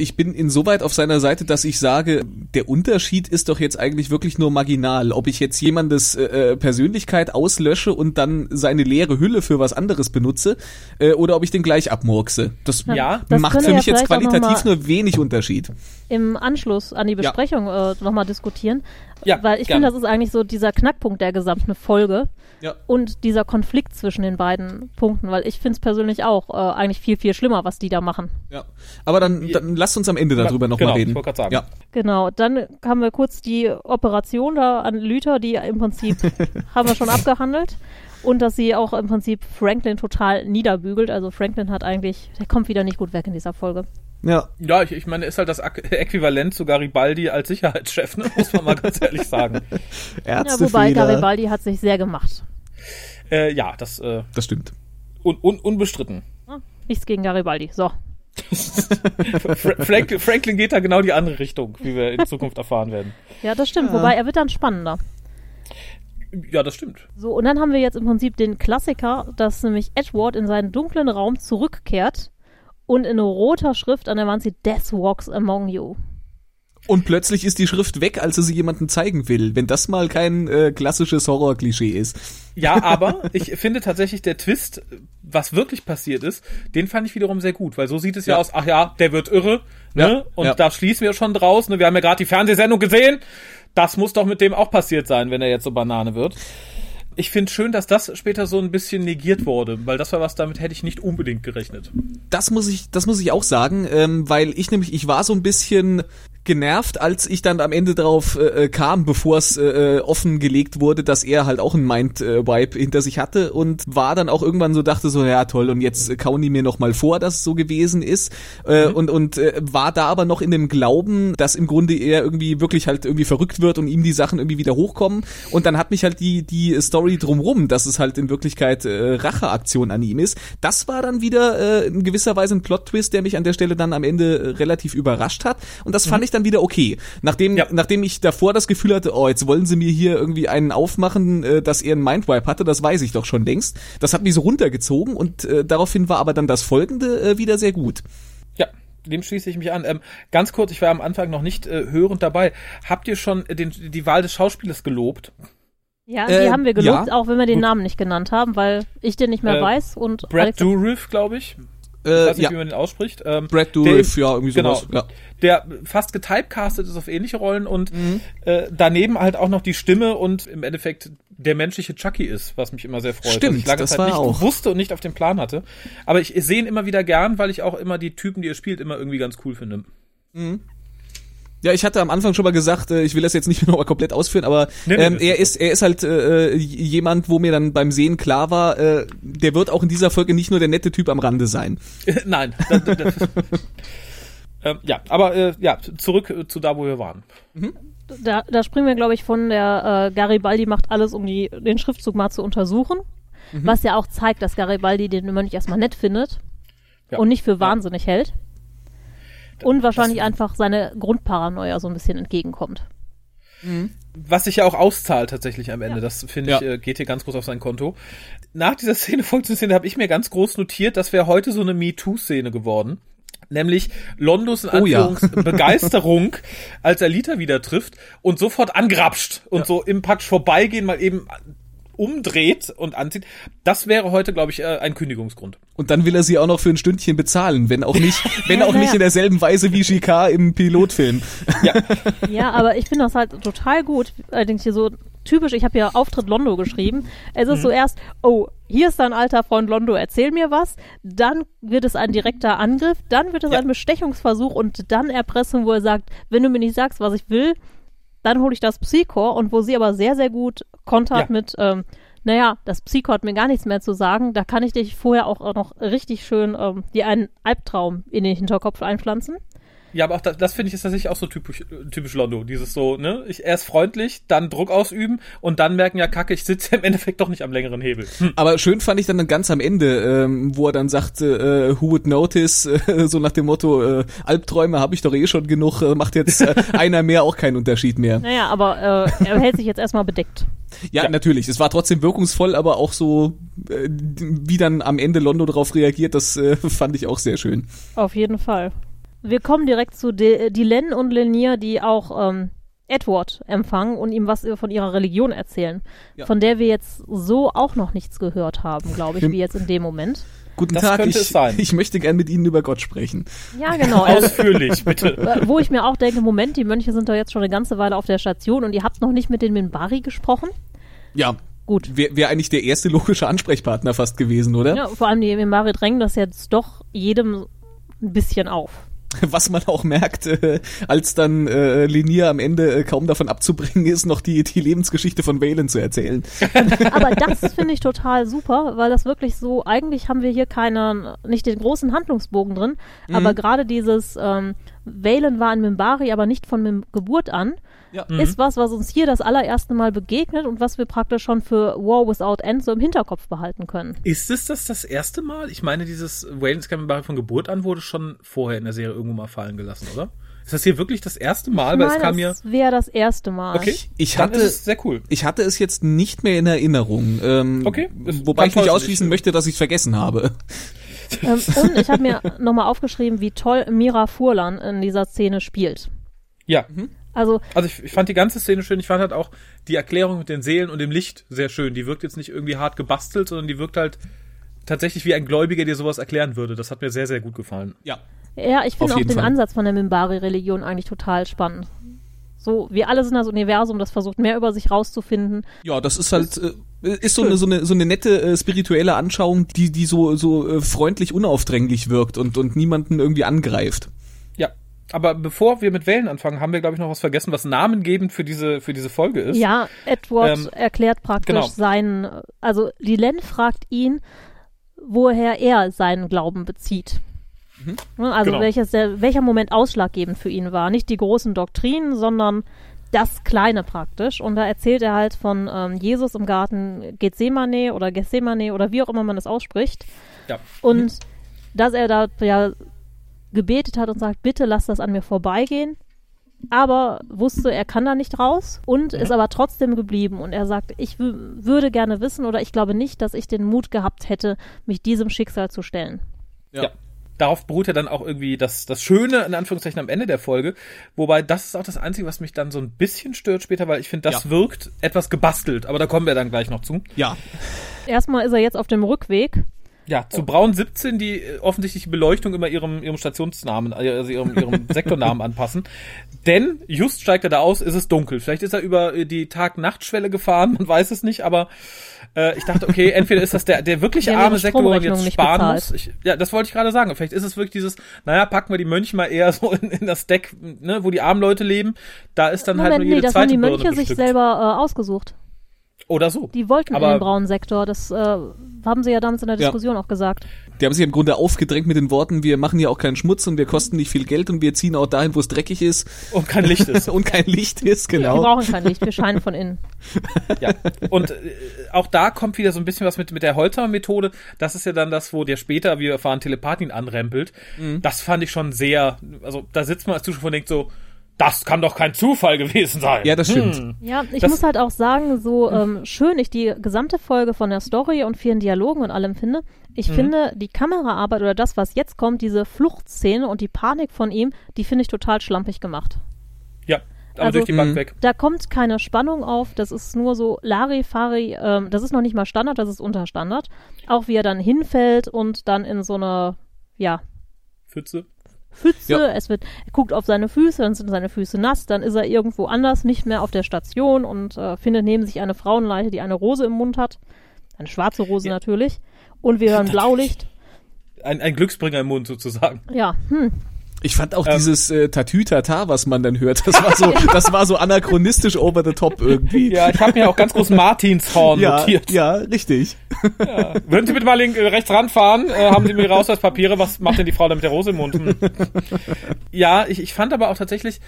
Ich bin insoweit auf seiner Seite, dass ich sage, der Unterschied ist doch jetzt eigentlich wirklich nur marginal. Ob ich jetzt jemandes äh, Persönlichkeit auslösche und dann seine leere Hülle für was anderes benutze äh, oder ob ich den gleich abmurkse. Das Ja, das macht für mich ja jetzt qualitativ nur wenig Unterschied. Im Anschluss an die Besprechung äh, nochmal diskutieren. Ja, Weil ich finde, das ist eigentlich so dieser Knackpunkt der gesamten Folge Ja. und dieser Konflikt zwischen den beiden Punkten, weil ich finde es persönlich auch äh, eigentlich viel, viel schlimmer, was die da machen. Ja. Aber dann, dann lasst uns am Ende darüber nochmal Genau, reden. ich wollte gerade sagen. Ja. Genau, dann haben wir kurz die Operation da an Lüther, die im Prinzip haben wir schon abgehandelt. Und dass sie auch im Prinzip Franklin total niederbügelt. Also Franklin hat eigentlich, der kommt wieder nicht gut weg in dieser Folge. Ja. Ja, ich, ich meine, ist halt das Äqu- Äquivalent zu Garibaldi als Sicherheitschef, ne? muss man mal ganz ehrlich sagen. Ja, Ärztefehler. wobei Garibaldi hat sich sehr gemacht. Äh, ja, das äh, Das stimmt. un, un, unbestritten. Ja, Nichts gegen Garibaldi. So. Fra Frank, Franklin geht da genau die andere Richtung, wie wir in Zukunft erfahren werden. Ja, das stimmt. Wobei er wird dann spannender. Ja, das stimmt. So, und dann haben wir jetzt im Prinzip den Klassiker, dass nämlich Edward in seinen dunklen Raum zurückkehrt und in roter Schrift an der Wand sieht Death walks among you. Und plötzlich ist die Schrift weg, als er sie jemandem zeigen will. Wenn das mal kein äh, klassisches Horror-Klischee ist. Ja, aber ich finde tatsächlich der Twist, was wirklich passiert ist, den fand ich wiederum sehr gut, weil so sieht es ja, Ja. aus, ach ja, der wird irre, ne? Ja, Und ja. da schließen wir schon draus, ne? Wir haben ja gerade die Fernsehsendung gesehen. Das muss doch mit dem auch passiert sein, wenn er jetzt so Banane wird. Ich finde schön, dass das später so ein bisschen negiert wurde, weil das war was, damit hätte ich nicht unbedingt gerechnet. Das muss ich, das muss ich auch sagen, ähm, weil ich nämlich, ich war so ein bisschen genervt, als ich dann am Ende drauf äh, kam, bevor es äh, offengelegt wurde, dass er halt auch einen Mind-Wipe hinter sich hatte und war dann auch irgendwann so, dachte so, ja toll, und jetzt äh, kauen die mir noch mal vor, dass es so gewesen ist. Äh, und, und äh, war da aber noch in dem Glauben, dass im Grunde er irgendwie wirklich halt irgendwie verrückt wird und ihm die Sachen irgendwie wieder hochkommen. Und dann hat mich halt die, die Story drumrum, dass es halt in Wirklichkeit äh, Racheaktion an ihm ist, das war dann wieder äh, in gewisser Weise ein Plot-Twist, der mich an der Stelle dann am Ende äh, relativ überrascht hat. Und das fand ich dann wieder okay. Nachdem, Ja. nachdem ich davor das Gefühl hatte, oh, jetzt wollen sie mir hier irgendwie einen aufmachen, äh, dass er einen Mindwipe hatte, das weiß ich doch schon längst. Das hat mich so runtergezogen und äh, daraufhin war aber dann das Folgende äh, wieder sehr gut. Ja, dem schließe ich mich an. Ähm, ganz kurz, ich war am Anfang noch nicht äh, hörend dabei. Habt ihr schon den, die Wahl des Schauspielers gelobt? Ja, Äh, die haben wir gelobt, ja. auch wenn wir den Namen nicht genannt haben, weil ich den nicht mehr Äh, weiß und Brad Dourif, glaube ich. Ich Äh, weiß nicht, ja, wie man den ausspricht. Ähm, Brad Dourif, ja, irgendwie genau. sowas. Ja. der fast getypecastet ist auf ähnliche Rollen und Mhm. äh, daneben halt auch noch die Stimme und im Endeffekt der menschliche Chucky ist, was mich immer sehr freut. Stimmt, was ich lange das Zeit war nicht auch. wusste und nicht auf dem Plan hatte. Aber ich sehe ihn immer wieder gern, weil ich auch immer die Typen, die er spielt, immer irgendwie ganz cool finde. Ja, ich hatte am Anfang schon mal gesagt, äh, ich will das jetzt nicht mehr nochmal komplett ausführen, aber Nee, nee, ähm, das er ist- er ist halt äh, j- jemand, wo mir dann beim Sehen klar war, äh, der wird auch in dieser Folge nicht nur der nette Typ am Rande sein. Nein. Da, da, da, ähm, ja, aber äh, ja, zurück äh, zu da, wo wir waren. da, da springen wir, glaube ich, von der äh, Garibaldi macht alles, um die, den Schriftzug mal zu untersuchen. Mhm. Was ja auch zeigt, dass Garibaldi den Mönch erstmal nett findet. Ja. und nicht für wahnsinnig hält. Und wahrscheinlich einfach seine Grundparanoia so ein bisschen entgegenkommt. Was sich ja auch auszahlt tatsächlich am Ende. Das finde ich, Ja. äh, geht hier ganz groß auf sein Konto. Nach dieser Szene, folgt eine Szene, habe ich mir ganz groß notiert, das wäre heute so eine MeToo-Szene geworden. Nämlich Londos in Oh ja. Als er Lita wieder trifft und sofort angrapscht und so im Pack vorbeigehen mal eben umdreht und anzieht. Das wäre heute, glaube ich, äh, ein Kündigungsgrund. Und dann will er sie auch noch für ein Stündchen bezahlen, wenn auch nicht, wenn Ja, auch nicht naja. in derselben Weise wie Shikar im Pilotfilm. Ja, aber ich finde das halt total gut. Allerdings hier so typisch, ich habe ja Auftritt Londo geschrieben. Es ist so erst, oh, hier ist dein alter Freund Londo, erzähl mir was. Dann wird es ein direkter Angriff, dann wird es Ja. ein Bestechungsversuch und dann Erpressung, wo er sagt, wenn du mir nicht sagst, was ich will, dann hole ich das Psychor und wo sie aber sehr, sehr gut kontert Ja. mit, ähm, naja, das Psychor hat mir gar nichts mehr zu sagen, da kann ich dich vorher auch noch richtig schön ähm, dir einen Albtraum in den Hinterkopf einpflanzen. Ja, aber auch das, das finde ich ist tatsächlich auch so typisch, typisch Londo. Dieses so, ne? Ich erst freundlich, dann Druck ausüben und dann merken, ja, kacke, ich sitze im Endeffekt doch nicht am längeren Hebel. Hm. Aber schön fand ich dann ganz am Ende, ähm, wo er dann sagte, äh, who would notice, äh, so nach dem Motto, äh, Albträume habe ich doch eh schon genug, äh, macht jetzt äh, einer mehr auch keinen Unterschied mehr. Naja, aber äh, er hält sich jetzt erstmal bedeckt. Ja, Ja. natürlich, es war trotzdem wirkungsvoll, aber auch so, äh, wie dann am Ende Londo darauf reagiert, das äh, fand ich auch sehr schön. Auf jeden Fall. Wir kommen direkt zu De Dylan und Lenier, die auch ähm, Edward empfangen und ihm was von ihrer Religion erzählen, Ja. von der wir jetzt so auch noch nichts gehört haben, glaube ich, wie jetzt in dem Moment. Guten Das Tag, könnte ich, es sein. ich möchte gern mit Ihnen über Gott sprechen. Ja, genau. Also, Ausführlich, bitte. äh, wo ich mir auch denke, Moment, die Mönche sind doch jetzt schon eine ganze Weile auf der Station und ihr habt noch nicht mit den Minbari gesprochen? Ja, Gut. wäre wär eigentlich der erste logische Ansprechpartner fast gewesen, oder? Ja, vor allem die Minbari drängen das jetzt doch jedem ein bisschen auf. Was man auch merkt, äh, als dann äh, Linier am Ende äh, kaum davon abzubringen ist, noch die, die Lebensgeschichte von Valen zu erzählen. Aber das finde ich total super, weil das wirklich so, eigentlich haben wir hier keinen, nicht den großen Handlungsbogen drin, Mhm. aber gerade dieses ähm, Valen war in Mimbari, aber nicht von Mim Geburt an, Ja. ist was, was uns hier das allererste Mal begegnet und was wir praktisch schon für War Without End so im Hinterkopf behalten können. Ist es das das erste Mal? Ich meine, dieses Wayne Scammenbari von Geburt an wurde schon vorher in der Serie irgendwo mal fallen gelassen, oder? Ist das hier wirklich das erste Mal? Ich Weil es meine, kam mir. es wäre das erste Mal. Okay, Ich dann hatte- ist es sehr cool. Ich hatte es jetzt nicht mehr in Erinnerung. Ähm, Okay, Wobei ich nicht ausschließen ich- möchte, dass ich es vergessen habe. Ähm, und ich habe mir nochmal aufgeschrieben, wie toll Mira Furlan in dieser Szene spielt. Ja. Also Also ich, ich fand die ganze Szene schön. Ich fand halt auch die Erklärung mit den Seelen und dem Licht sehr schön. Die wirkt jetzt nicht irgendwie hart gebastelt, sondern die wirkt halt tatsächlich wie ein Gläubiger dir sowas erklären würde. Das hat mir sehr, sehr gut gefallen. Ja. Ja, ich finde auch den Fall. Ansatz von der Mimbari-Religion eigentlich total spannend. So, wir alle sind das Universum, das versucht mehr über sich rauszufinden. Ja, das ist halt äh, ist so eine so eine so eine nette äh, spirituelle Anschauung, die die so so äh, freundlich unaufdringlich wirkt und und niemanden irgendwie angreift. Aber bevor wir mit Wellen anfangen, haben wir, glaube ich, noch was vergessen, was namengebend für diese, für diese Folge ist. Ja, Edward Ähm, erklärt praktisch genau. seinen, also Lilen fragt ihn, woher er seinen Glauben bezieht. Ne, Also Genau. welches der, welcher Moment ausschlaggebend für ihn war. Nicht die großen Doktrinen, sondern das Kleine praktisch. Und da erzählt er halt von ähm, Jesus im Garten Gethsemane oder Gethsemane oder wie auch immer man das ausspricht. Ja. Und dass er da ja gebetet hat und sagt, bitte lass das an mir vorbeigehen. Aber wusste, er kann da nicht raus und ist aber trotzdem geblieben. Und er sagt, ich wü- würde gerne wissen oder ich glaube nicht, dass ich den Mut gehabt hätte, mich diesem Schicksal zu stellen. Ja. Darauf beruht ja dann auch irgendwie das, das Schöne, in Anführungszeichen, am Ende der Folge. Wobei, das ist auch das Einzige, was mich dann so ein bisschen stört später, weil ich finde, das Ja. wirkt etwas gebastelt. Aber da kommen wir dann gleich noch zu. Ja. Erstmal ist er jetzt auf dem Rückweg. Ja, zu Braun 17, die äh, offensichtlich die Beleuchtung immer ihrem, ihrem Stationsnamen, äh, also ihrem, ihrem Sektornamen anpassen. Denn just steigt er da aus, ist es dunkel. Vielleicht ist er über äh, die Tag-Nacht-Schwelle gefahren, man weiß es nicht, aber äh, ich dachte, okay, entweder ist das der, der wirklich Die haben arme Sektor, wo man jetzt sparen muss. Ich, ja, das wollte ich gerade sagen. Vielleicht ist es wirklich dieses, naja, packen wir die Mönche mal eher so in, in das Deck, ne, wo die armen Leute leben. Da ist dann halt Moment, nur jede nee, das haben zweite die Birne Mönche sich selber äh, ausgesucht. Oder so. Die wollten Aber- in den braunen Sektor. Das äh, haben sie ja damals in der Ja. Diskussion auch gesagt. Die haben sich im Grunde aufgedrängt mit den Worten, wir machen hier auch keinen Schmutz und wir kosten nicht viel Geld und wir ziehen auch dahin, wo es dreckig ist Und kein Licht ist. und kein Licht ist, Wir genau. brauchen kein Licht, wir scheinen von innen. Ja. Und äh, auch da kommt wieder so ein bisschen was mit, mit der Holter-Methode. Das ist ja dann das, wo der später, wie wir erfahren, Telepathin anrempelt. Mhm. Das fand ich schon sehr, also da sitzt man als Zuschauer und denkt so, das kann doch kein Zufall gewesen sein. Ja, das stimmt. Hm. Ja, ich Das- muss halt auch sagen, so ähm, schön ich die gesamte Folge von der Story und vielen Dialogen und allem finde, ich finde die Kameraarbeit oder das, was jetzt kommt, diese Fluchtszene und die Panik von ihm, die finde ich total schlampig gemacht. Ja, aber Also- durch die Bank Mhm. weg. Da kommt keine Spannung auf, das ist nur so Larifari, ähm, das ist noch nicht mal Standard, das ist unter Standard. Auch wie er dann hinfällt und dann in so eine, ja, Pfütze. Pfütze, Ja. es wird, er guckt auf seine Füße, dann sind seine Füße nass, dann ist er irgendwo anders, nicht mehr auf der Station und äh, findet neben sich eine Frauenleiche, die eine Rose im Mund hat. Eine schwarze Rose Ja. natürlich. Und wir hören Blaulicht. Ein, ein Glücksbringer im Mund sozusagen. Ja, hm. Ich fand auch Ähm. dieses äh, Tatütata, was man dann hört, das war so, das war so anachronistisch over the top irgendwie. Ja, ich habe mir auch ganz groß Martinshorn ja, notiert. ja, richtig. Würden Sie bitte mal link, äh, rechts ranfahren? Äh, haben Sie mir Ihre Ausweispapiere? Was macht denn die Frau da mit der Rose im Mund? Hm. ja, ich, ich fand aber auch tatsächlich,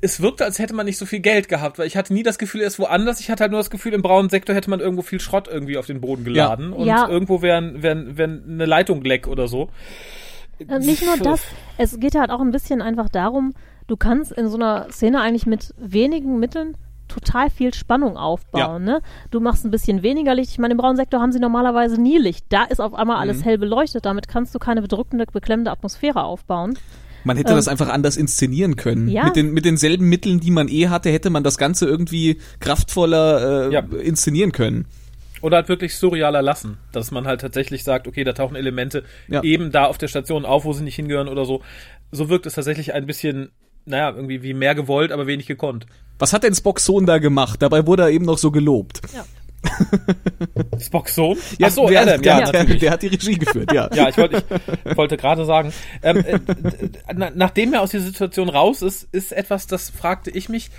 es wirkte, als hätte man nicht so viel Geld gehabt, weil ich hatte nie das Gefühl, er ist woanders. Ich hatte halt nur das Gefühl, im braunen Sektor hätte man irgendwo viel Schrott irgendwie auf den Boden geladen und Ja. irgendwo wäre wär, wär eine Leitung leck oder so. Äh, Nicht nur das, es geht halt auch ein bisschen einfach darum, du kannst in so einer Szene eigentlich mit wenigen Mitteln total viel Spannung aufbauen. Ne? Du machst ein bisschen weniger Licht. Ich meine, im braunen Sektor haben sie normalerweise nie Licht. Da ist auf einmal alles hell beleuchtet. Damit kannst du keine bedrückende, beklemmende Atmosphäre aufbauen. Man hätte das einfach anders inszenieren können. ja. Mit, den, mit denselben Mitteln, die man eh hatte, hätte man das Ganze irgendwie kraftvoller äh, Ja. inszenieren können. Oder halt wirklich surrealer lassen. Dass man halt tatsächlich sagt, okay, da tauchen Elemente Ja. eben da auf der Station auf, wo sie nicht hingehören oder so. So wirkt es tatsächlich ein bisschen, naja, irgendwie wie mehr gewollt, aber wenig gekonnt. Was hat denn Spocks Sohn da gemacht? Dabei wurde er eben noch so gelobt. Spocks Sohn? Ja, Ach so, der, Adam, der, ja, der, natürlich. der hat die Regie geführt, ja. Ja, ich wollte, ich wollte gerade sagen, ähm, äh, nachdem er aus dieser Situation raus ist, ist etwas, das fragte ich mich,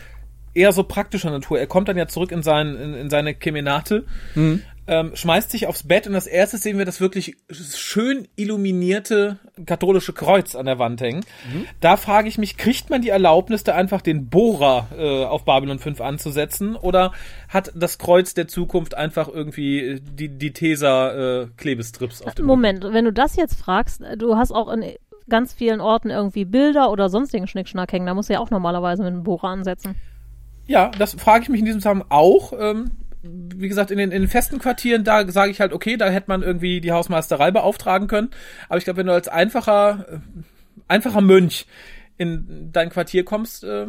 eher so praktischer Natur. Er kommt dann ja zurück in, sein, in, in seine Kemenate, ähm, schmeißt sich aufs Bett und als erstes sehen wir das wirklich schön illuminierte katholische Kreuz an der Wand hängen. Da frage ich mich, kriegt man die Erlaubnis, da einfach den Bohrer äh, auf Babylon 5 anzusetzen oder hat das Kreuz der Zukunft einfach irgendwie die, die Tesa-Klebestrips auf dem Moment, wenn du das jetzt fragst, du hast auch in ganz vielen Orten irgendwie Bilder oder sonstigen Schnickschnack hängen. Da musst du ja auch normalerweise mit einem Bohrer ansetzen. Ja, das frage ich mich in diesem Zusammenhang auch. Ähm, wie gesagt, in den, in den festen Quartieren, da sage ich halt, okay, da hätte man irgendwie die Hausmeisterei beauftragen können. Aber ich glaube, wenn du als einfacher, äh, einfacher Mönch in dein Quartier kommst, äh,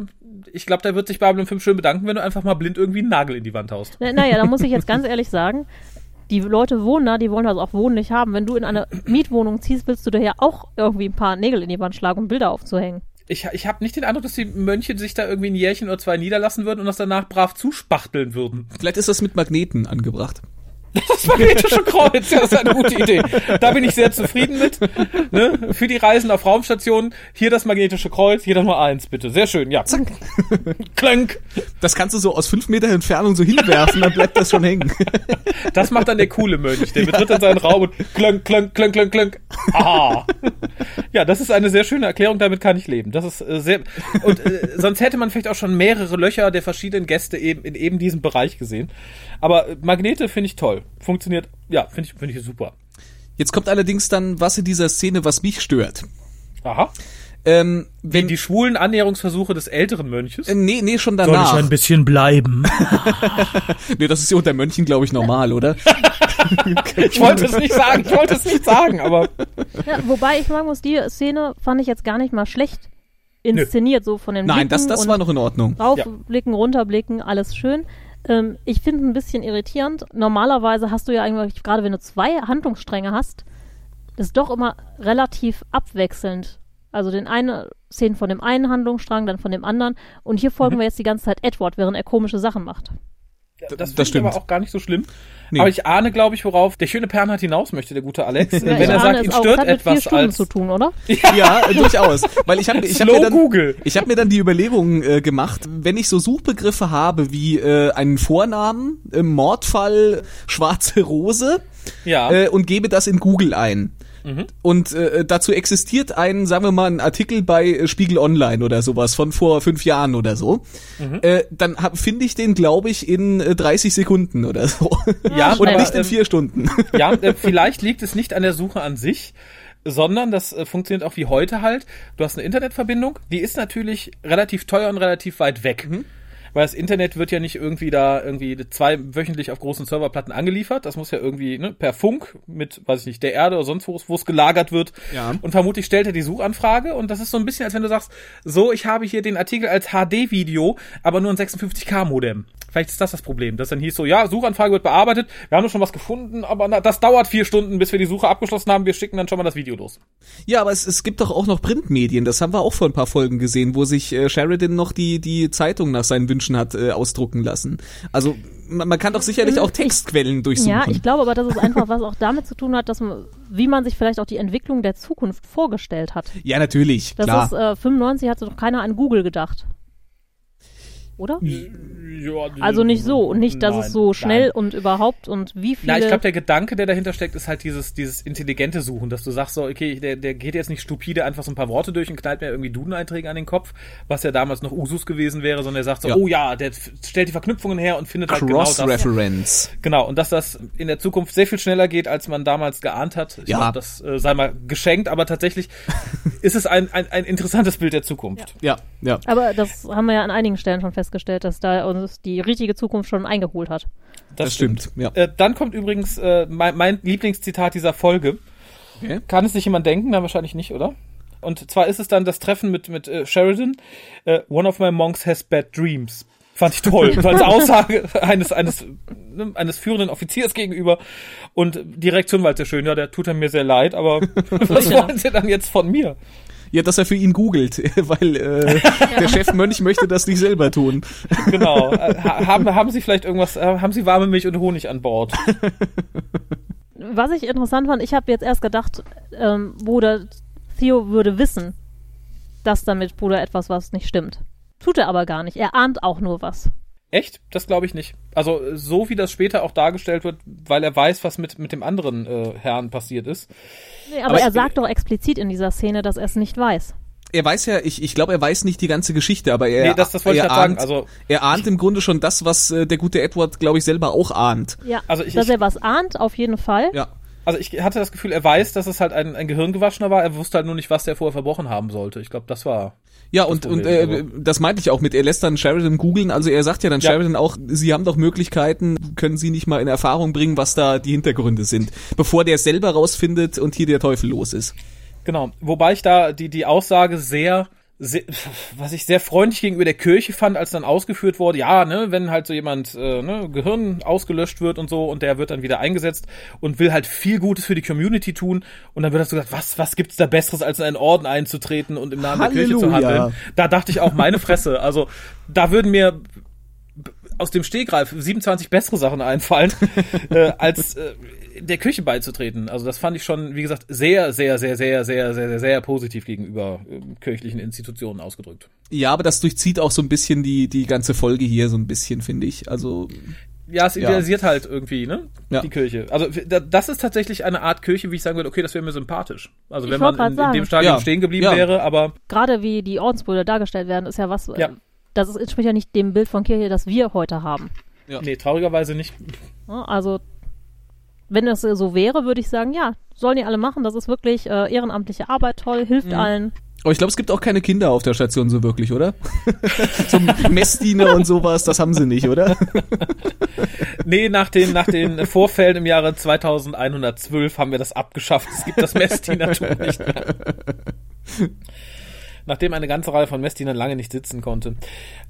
ich glaube, da wird sich Babylon 5 schön bedanken, wenn du einfach mal blind irgendwie einen Nagel in die Wand haust. Na- Naja, da muss ich jetzt ganz ehrlich sagen, die Leute wohnen da, die wollen das auch wohnen nicht haben. Wenn du in eine Mietwohnung ziehst, willst du da ja auch irgendwie ein paar Nägel in die Wand schlagen, um Bilder aufzuhängen. Ich, ich habe nicht den Eindruck, dass die Mönche sich da irgendwie ein Jährchen oder zwei niederlassen würden und das danach brav zuspachteln würden. Vielleicht ist das mit Magneten angebracht. Das magnetische Kreuz, ja, das ist eine gute Idee. Da bin ich sehr zufrieden mit. Ne? Für die Reisen auf Raumstationen, hier das magnetische Kreuz, jeder nur eins, bitte. Sehr schön, ja. Zack. Klönk. Das kannst du so aus fünf Meter Entfernung so hinwerfen, dann bleibt das schon hängen. Das macht dann der coole Mönch. Der betritt in seinen Raum und klönk, klönk, klönk, klönk, klönk. Ah. Ja, das ist eine sehr schöne Erklärung, damit kann ich leben. Das ist äh, sehr. Und äh, sonst hätte man vielleicht auch schon mehrere Löcher der verschiedenen Gäste eben in eben diesem Bereich gesehen. Aber Magnete finde ich toll. Funktioniert, ja, finde ich, finde ich super. Jetzt kommt allerdings dann was in dieser Szene, was mich stört. Aha. Ähm, wenn, Die schwulen Annäherungsversuche des älteren Mönches. äh, nee, nee, schon danach. bisschen bleiben? Nee, das ist ja unter Mönchen, glaube ich, normal, oder? Ich wollte es nicht sagen, ich wollte es nicht sagen, aber Ja, wobei ich sagen muss, die Szene fand ich jetzt gar nicht mal schlecht inszeniert, so von den Nein, das, Blicken das war noch in Ordnung. Raufblicken, runterblicken, alles schön. Ähm, ich finde ein bisschen irritierend. Normalerweise hast du ja eigentlich, gerade wenn du zwei Handlungsstränge hast, das ist doch immer relativ abwechselnd. Also den eine Szenen von dem einen Handlungsstrang, dann von dem anderen. Und hier folgen wir jetzt die ganze Zeit Edward, während er komische Sachen macht. Das, das finde ich stimmt. aber auch gar nicht so schlimm. Nee. Aber ich ahne, glaube ich, worauf der schöne Pernhardt hinaus möchte, der gute Alex. Ja, wenn er sagt, ihn stört das hat mit vier etwas als zu tun, oder? Ja, durchaus. Weil ich habe ich hab mir dann Google. ich habe mir dann die Überlegung äh, gemacht, wenn ich so Suchbegriffe habe wie äh, einen Vornamen, äh, Mordfall, schwarze Rose Ja. äh, und gebe das in Google ein. Und äh, dazu existiert ein, sagen wir mal, ein Artikel bei äh, Spiegel Online oder sowas von vor fünf Jahren oder so. Äh, dann finde ich den, glaube ich, in äh, 30 Sekunden oder so. Ja, Und aber, nicht in ähm, vier Stunden. Ja, äh, vielleicht liegt es nicht an der Suche an sich, sondern das äh, funktioniert auch wie heute halt. Du hast eine Internetverbindung, die ist natürlich relativ teuer und relativ weit weg. Weil das Internet wird ja nicht irgendwie da irgendwie zwei wöchentlich auf großen Serverplatten angeliefert. Das muss ja irgendwie ne, per Funk mit, weiß ich nicht, der Erde oder sonst wo es- wo es gelagert wird. Ja. Und vermutlich stellt er die Suchanfrage und das ist so ein bisschen, als wenn du sagst, so, ich habe hier den Artikel als HD-Video, aber nur ein 56K-Modem. Vielleicht ist das das Problem, dass dann hieß so, ja, Suchanfrage wird bearbeitet, wir haben schon was gefunden, aber na, das dauert vier Stunden, bis wir die Suche abgeschlossen haben, wir schicken dann schon mal das Video los. Ja, aber es, es gibt doch auch noch Printmedien, das haben wir auch vor ein paar Folgen gesehen, wo sich äh, Sheridan noch die, die Zeitung nach seinen Wünschen hat äh, ausdrucken lassen. Also man, man kann doch sicherlich auch Textquellen durchsuchen. Ja, ich glaube aber, dass es einfach was auch damit zu tun hat, dass man, wie man sich vielleicht auch die Entwicklung der Zukunft vorgestellt hat. ja, natürlich, Das klar. ist, äh, 95 hatte doch keiner an Google gedacht. Oder? Ja, Also nicht so und nicht, dass Nein, es so schnell nein. und überhaupt und wie viele. Na, ich glaube, der Gedanke, der dahinter steckt, ist halt dieses, dieses intelligente Suchen, dass du sagst so, okay, der, der geht jetzt nicht stupide einfach so ein paar Worte durch und knallt mir irgendwie Duden-Einträge an den Kopf, was ja damals noch Usus gewesen wäre, sondern er sagt so, Ja. oh ja, der stellt die Verknüpfungen her und findet halt genau das. Cross-Reference. Genau, und dass das in der Zukunft sehr viel schneller geht, als man damals geahnt hat. Ich Ja. glaub, das äh, sei mal geschenkt, aber tatsächlich ist es ein, ein, ein interessantes Bild der Zukunft. ja, ja. aber das haben wir ja an einigen Stellen schon festgestellt, dass da uns die richtige Zukunft schon eingeholt hat. Das stimmt, ja. Äh, dann kommt übrigens äh, mein, mein Lieblingszitat dieser Folge. Okay. Kann es sich jemand denken? Na, wahrscheinlich nicht, oder? Und zwar ist es dann das Treffen mit, mit äh, Sheridan. Äh, One of my monks has bad dreams. Fand ich toll. Als Aussage eines, eines, ne, eines führenden Offiziers gegenüber. Und die Reaktion war halt sehr schön. Ja, der tut er mir sehr leid, aber was wollen Sie dann jetzt von mir? Ja, dass er für ihn googelt, weil äh, der Chef Mönch möchte das nicht selber tun. Genau. Äh, ha- haben, haben Sie vielleicht irgendwas, äh, haben Sie warme Milch und Honig an Bord? Was ich interessant fand, ich habe jetzt erst gedacht, ähm, Bruder Theo würde wissen, dass da mit Bruder etwas was nicht stimmt. Tut er aber gar nicht. Er ahnt auch nur was. Echt? Das glaube ich nicht. Also so wie das später auch dargestellt wird, weil er weiß, was mit, mit dem anderen äh, Herrn passiert ist. Nee, aber, Aber er sagt doch explizit in dieser Szene, dass er es nicht weiß. Er weiß ja, ich, ich glaube, er weiß nicht die ganze Geschichte, aber er, Nee, das- das er sagen, ahnt, also- er ahnt im Grunde schon das, was äh, der gute Edward, glaube ich, selber auch ahnt. Ja, Also ich- dass ich- er was ahnt, auf jeden Fall. Ja. Also ich hatte das Gefühl, er weiß, dass es halt ein, ein Gehirngewaschener war. Er wusste halt nur nicht, was der vorher verbrochen haben sollte. Ich glaube, das war. Ja, und, und Problem, äh, das meinte ich auch mit, er lässt dann Sheridan googeln, also er sagt ja dann Ja. Sheridan auch, sie haben doch Möglichkeiten, können sie nicht mal in Erfahrung bringen, was da die Hintergründe sind, bevor der selber rausfindet und hier der Teufel los ist. Genau. Wobei ich da die, die Aussage sehr, sehr, was ich sehr freundlich gegenüber der Kirche fand, als dann ausgeführt wurde, ja, ne, wenn halt so jemand, äh, ne, Gehirn ausgelöscht wird und so und der wird dann wieder eingesetzt und will halt viel Gutes für die Community tun und dann wird das so gesagt, was, was gibt's da Besseres, als in einen Orden einzutreten und im Namen der Kirche zu Halleluja. handeln? Da dachte ich auch, meine Fresse, also da würden mir aus dem Stehgreif 27 bessere Sachen einfallen, äh, als äh, der Kirche beizutreten. Also das fand ich schon, wie gesagt, sehr, sehr, sehr, sehr, sehr, sehr, sehr, sehr positiv gegenüber äh, kirchlichen Institutionen ausgedrückt. Ja, aber das durchzieht auch so ein bisschen die, die ganze Folge hier so ein bisschen, finde ich. Also, Ja, es idealisiert halt irgendwie, ne? Ja. Die Kirche. Also da- das ist tatsächlich eine Art Kirche, wie ich sagen würde, okay, das wäre mir sympathisch. Also Ich wenn man in, in dem. Stadium Ja. stehen geblieben Ja. wäre, aber Gerade wie die Ordensbrüder dargestellt werden, ist ja was, äh, Ja. Das ist, entspricht ja nicht dem Bild von Kirche, das wir heute haben. Ja. nee, traurigerweise nicht. Also, wenn das so wäre, würde ich sagen, ja, sollen die alle machen. Das ist wirklich äh, ehrenamtliche Arbeit, toll, hilft allen. aber ich glaube, es gibt auch keine Kinder auf der Station so wirklich, oder? Zum Messdiener und sowas, das haben sie nicht, oder? Nee, nach den, nach den Vorfällen im Jahre 2112 haben wir das abgeschafft. Es gibt das Messdienertum nicht mehr. Nachdem eine ganze Reihe von Messdienern lange nicht sitzen konnte.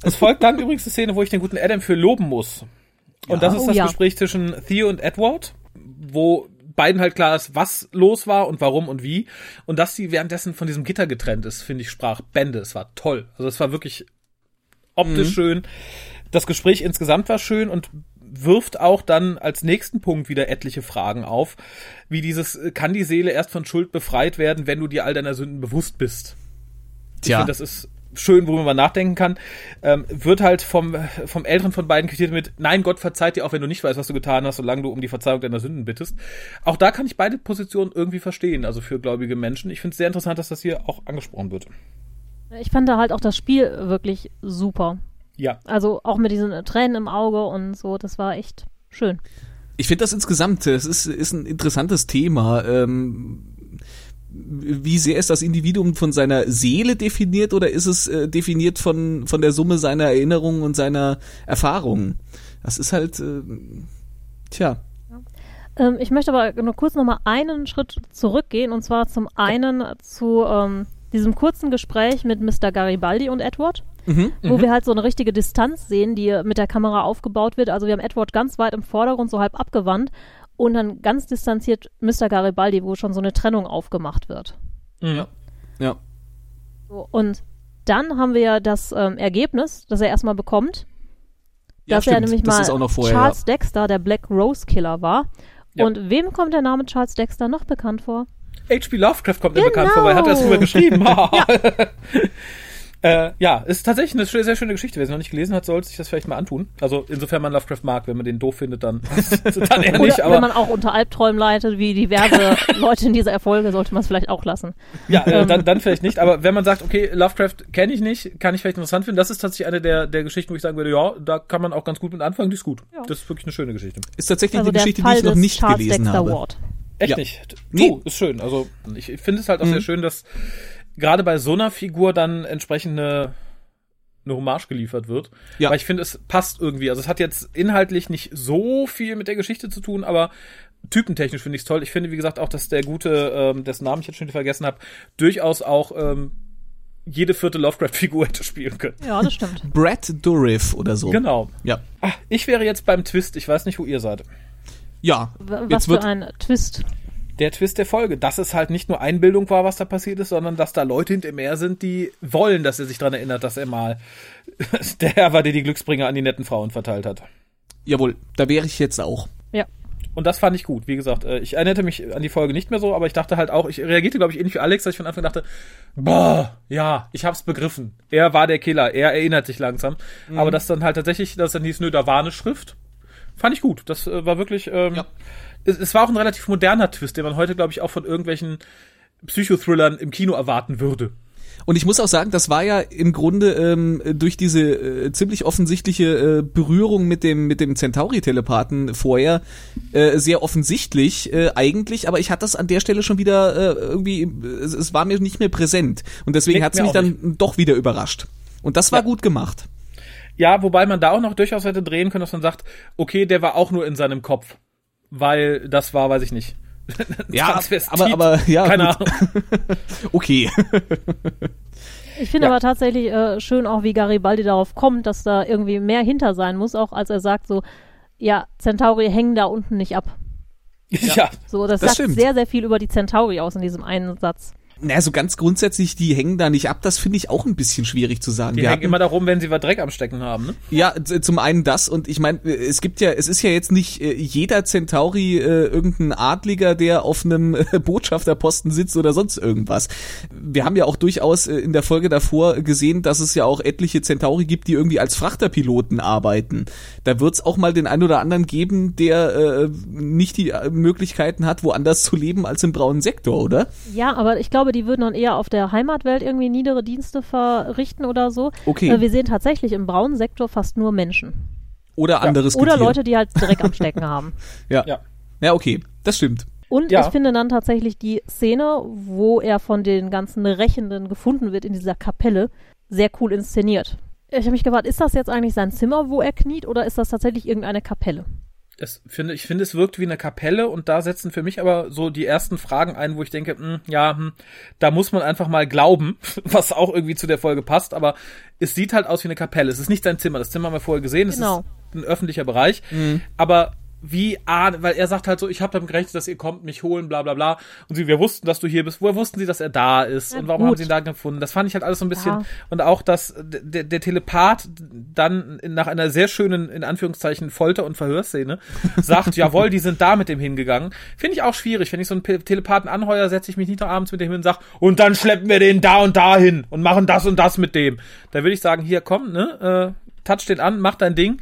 Es folgt dann übrigens die Szene, wo ich den guten Adam für loben muss. Und das ist Oh das ja. Gespräch zwischen Theo und Edward, wo beiden halt klar ist, was los war und warum und wie. Und dass sie währenddessen von diesem Gitter getrennt ist, finde ich, sprach Bände. Es war toll. Also es war wirklich optisch schön. Das Gespräch insgesamt war schön und wirft auch dann als nächsten Punkt wieder etliche Fragen auf, wie dieses, äh, kann die Seele erst von Schuld befreit werden, wenn du dir all deiner Sünden bewusst bist? Ich Tja. finde, das ist schön, worüber man nachdenken kann. Ähm, wird halt vom, vom Älteren von beiden quittiert mit, nein, Gott verzeiht dir auch, wenn du nicht weißt, was du getan hast, solange du um die Verzeihung deiner Sünden bittest. Auch da kann ich beide Positionen irgendwie verstehen, also für gläubige Menschen. Ich finde es sehr interessant, dass das hier auch angesprochen wird. Ich fand da halt auch das Spiel wirklich super. Ja. Also auch mit diesen Tränen im Auge und so, das war echt schön. Ich finde das insgesamt, es ist, ist ein interessantes Thema. Ähm, wie sehr ist das Individuum von seiner Seele definiert oder ist es äh, definiert von, von der Summe seiner Erinnerungen und seiner Erfahrungen? Das ist halt, äh, tja. Ähm, ich möchte aber nur kurz nochmal einen Schritt zurückgehen und zwar zum einen zu ähm, diesem kurzen Gespräch mit Mr. Garibaldi und Edward, Mhm. wo wir halt so eine richtige Distanz sehen, die mit der Kamera aufgebaut wird. Also wir haben Edward ganz weit im Vordergrund, so halb abgewandt und dann ganz distanziert Mr. Garibaldi, wo schon so eine Trennung aufgemacht wird. Mhm. Ja. So, und dann haben wir ja das ähm, Ergebnis, das er erstmal bekommt, Ja, dass er stimmt. nämlich Das mal ist auch noch vorher, Charles Dexter, der Black Rose Killer war. Ja. Und wem kommt der Name Charles Dexter noch bekannt vor? H.P. Lovecraft kommt mir Genau. bekannt vor, weil er hat das drüber geschrieben. äh, ja, ist tatsächlich eine sehr schöne Geschichte. Wer sie noch nicht gelesen hat, sollte sich das vielleicht mal antun. Also insofern man Lovecraft mag, wenn man den doof findet, dann, dann eher Oder nicht. wenn Aber man auch unter Albträumen leidet, wie diverse Leute in dieser Erfolge, sollte man es vielleicht auch lassen. ja, äh, dann, dann vielleicht nicht. Aber wenn man sagt, okay, Lovecraft kenne ich nicht, kann ich vielleicht interessant finden, das ist tatsächlich eine der, der Geschichten, wo ich sagen würde, ja, da kann man auch ganz gut mit anfangen, die ist gut. Ja. Das ist wirklich eine schöne Geschichte. Ist tatsächlich Also die der Geschichte, Fall die ich noch nicht Charles gelesen Dexter habe. Ward. Echt Ja. nicht. Nee. Du, ist schön. Also ich finde es halt auch sehr schön, dass gerade bei so einer Figur dann entsprechend eine, Hommage geliefert wird. Ja. Weil ich finde, es passt irgendwie. Also es hat jetzt inhaltlich nicht so viel mit der Geschichte zu tun, aber typentechnisch finde ich es toll. Ich finde, wie gesagt, auch, dass der gute, ähm, dessen Namen ich jetzt schon wieder vergessen habe, durchaus auch ähm, jede vierte Lovecraft-Figur hätte spielen können. Ja, das stimmt. Brad Dourif oder so. Genau. Ja. Ah, ich wäre jetzt beim Twist. Ich weiß nicht, wo ihr seid. Ja. W- Was Jetzt für wird, ein Twist. Der Twist der Folge, dass es halt nicht nur Einbildung war, was da passiert ist, sondern dass da Leute hinter ihm her sind, die wollen, dass er sich dran erinnert, dass er mal der Herr war, der die Glücksbringer an die netten Frauen verteilt hat. jawohl, da wäre ich jetzt auch. Ja. Und das fand ich gut. Wie gesagt, äh, ich erinnerte mich an die Folge nicht mehr so, aber ich dachte halt auch, ich reagierte, glaube ich, ähnlich wie Alex, dass ich von Anfang dachte, boah, ja, ich hab's begriffen. Er war der Killer, er erinnert sich langsam. Aber dass dann halt tatsächlich, dass dann hieß, nö, da war eine Schrift, fand ich gut. Das äh, war wirklich, ähm, Ja. Es, es war auch ein relativ moderner Twist, den man heute, glaube ich, auch von irgendwelchen Psychothrillern im Kino erwarten würde. Und ich muss auch sagen, das war ja im Grunde ähm, durch diese äh, ziemlich offensichtliche äh, Berührung mit dem mit dem Centauri-Telepathen vorher äh, sehr offensichtlich äh, eigentlich, aber ich hatte das an der Stelle schon wieder äh, irgendwie, es, es war mir nicht mehr präsent und deswegen hat es mich dann doch wieder überrascht. Und das war Ja. gut gemacht. Ja, wobei man da auch noch durchaus hätte drehen können, dass man sagt, okay, der war auch nur in seinem Kopf. Weil das war, weiß ich nicht. Ja, aber aber ja, Keine gut. Ahnung. okay. Ich finde Ja. aber tatsächlich äh, schön auch, wie Garibaldi darauf kommt, dass da irgendwie mehr hinter sein muss, auch als er sagt so, ja, Centauri hängen da unten nicht ab. Ja. So, das, Das sagt stimmt. sehr, sehr viel über die Centauri aus in diesem einen Satz. Na, so ganz grundsätzlich, die hängen da nicht ab, das finde ich auch ein bisschen schwierig zu sagen. Die Wir hängen hatten- immer darum, wenn sie was Dreck am Stecken haben, ne? Ja, zum einen das und ich meine, es gibt ja, es ist ja jetzt nicht äh, jeder Centauri äh, irgendein Adliger, der auf einem äh, Botschafterposten sitzt oder sonst irgendwas. Wir haben ja auch durchaus äh, in der Folge davor gesehen, dass es ja auch etliche Centauri gibt, die irgendwie als Frachterpiloten arbeiten. Da wird's auch mal den einen oder anderen geben, der äh, nicht die äh, Möglichkeiten hat, woanders zu leben als im braunen Sektor, oder? Ja, aber ich glaube, die würden dann eher auf der Heimatwelt irgendwie niedere Dienste verrichten oder so. Okay. Äh, wir sehen tatsächlich im braunen Sektor fast nur Menschen. Oder anderes Oder Getier. Leute, die halt Dreck am Stecken haben. Ja. Ja. ja, okay, das stimmt. Und Ja. ich finde dann tatsächlich die Szene, wo er von den ganzen Rächenden gefunden wird in dieser Kapelle, sehr cool inszeniert. Ich habe mich gefragt, ist das jetzt eigentlich sein Zimmer, wo er kniet, oder ist das tatsächlich irgendeine Kapelle? Es finde, ich finde, es wirkt wie eine Kapelle und da setzen für mich aber so die ersten Fragen ein, wo ich denke, hm, ja, hm, da muss man einfach mal glauben, was auch irgendwie zu der Folge passt, aber es sieht halt aus wie eine Kapelle. Es ist nicht sein Zimmer. Das Zimmer haben wir vorher gesehen. Es Genau. ist ein öffentlicher Bereich. Aber wie ah, weil er sagt halt so, ich habe damit gerechnet, dass ihr kommt, mich holen, bla bla bla. Und sie, wir wussten, dass du hier bist. Woher wussten sie, dass er da ist? Ja, und warum gut. haben sie ihn da gefunden? Das fand ich halt alles so ein bisschen. Ja. Und auch, dass der, der Telepath dann nach einer sehr schönen, in Anführungszeichen, Folter- und Verhörszene sagt, jawohl, die sind da mit dem hingegangen. Finde ich auch schwierig. Wenn ich so einen Telepathen anheuer, setze ich mich nicht noch abends mit dem hin und sag, und dann schleppen wir den da und da hin und machen das und das mit dem. Da würde ich sagen, hier, komm, ne, äh, touch den an, mach dein Ding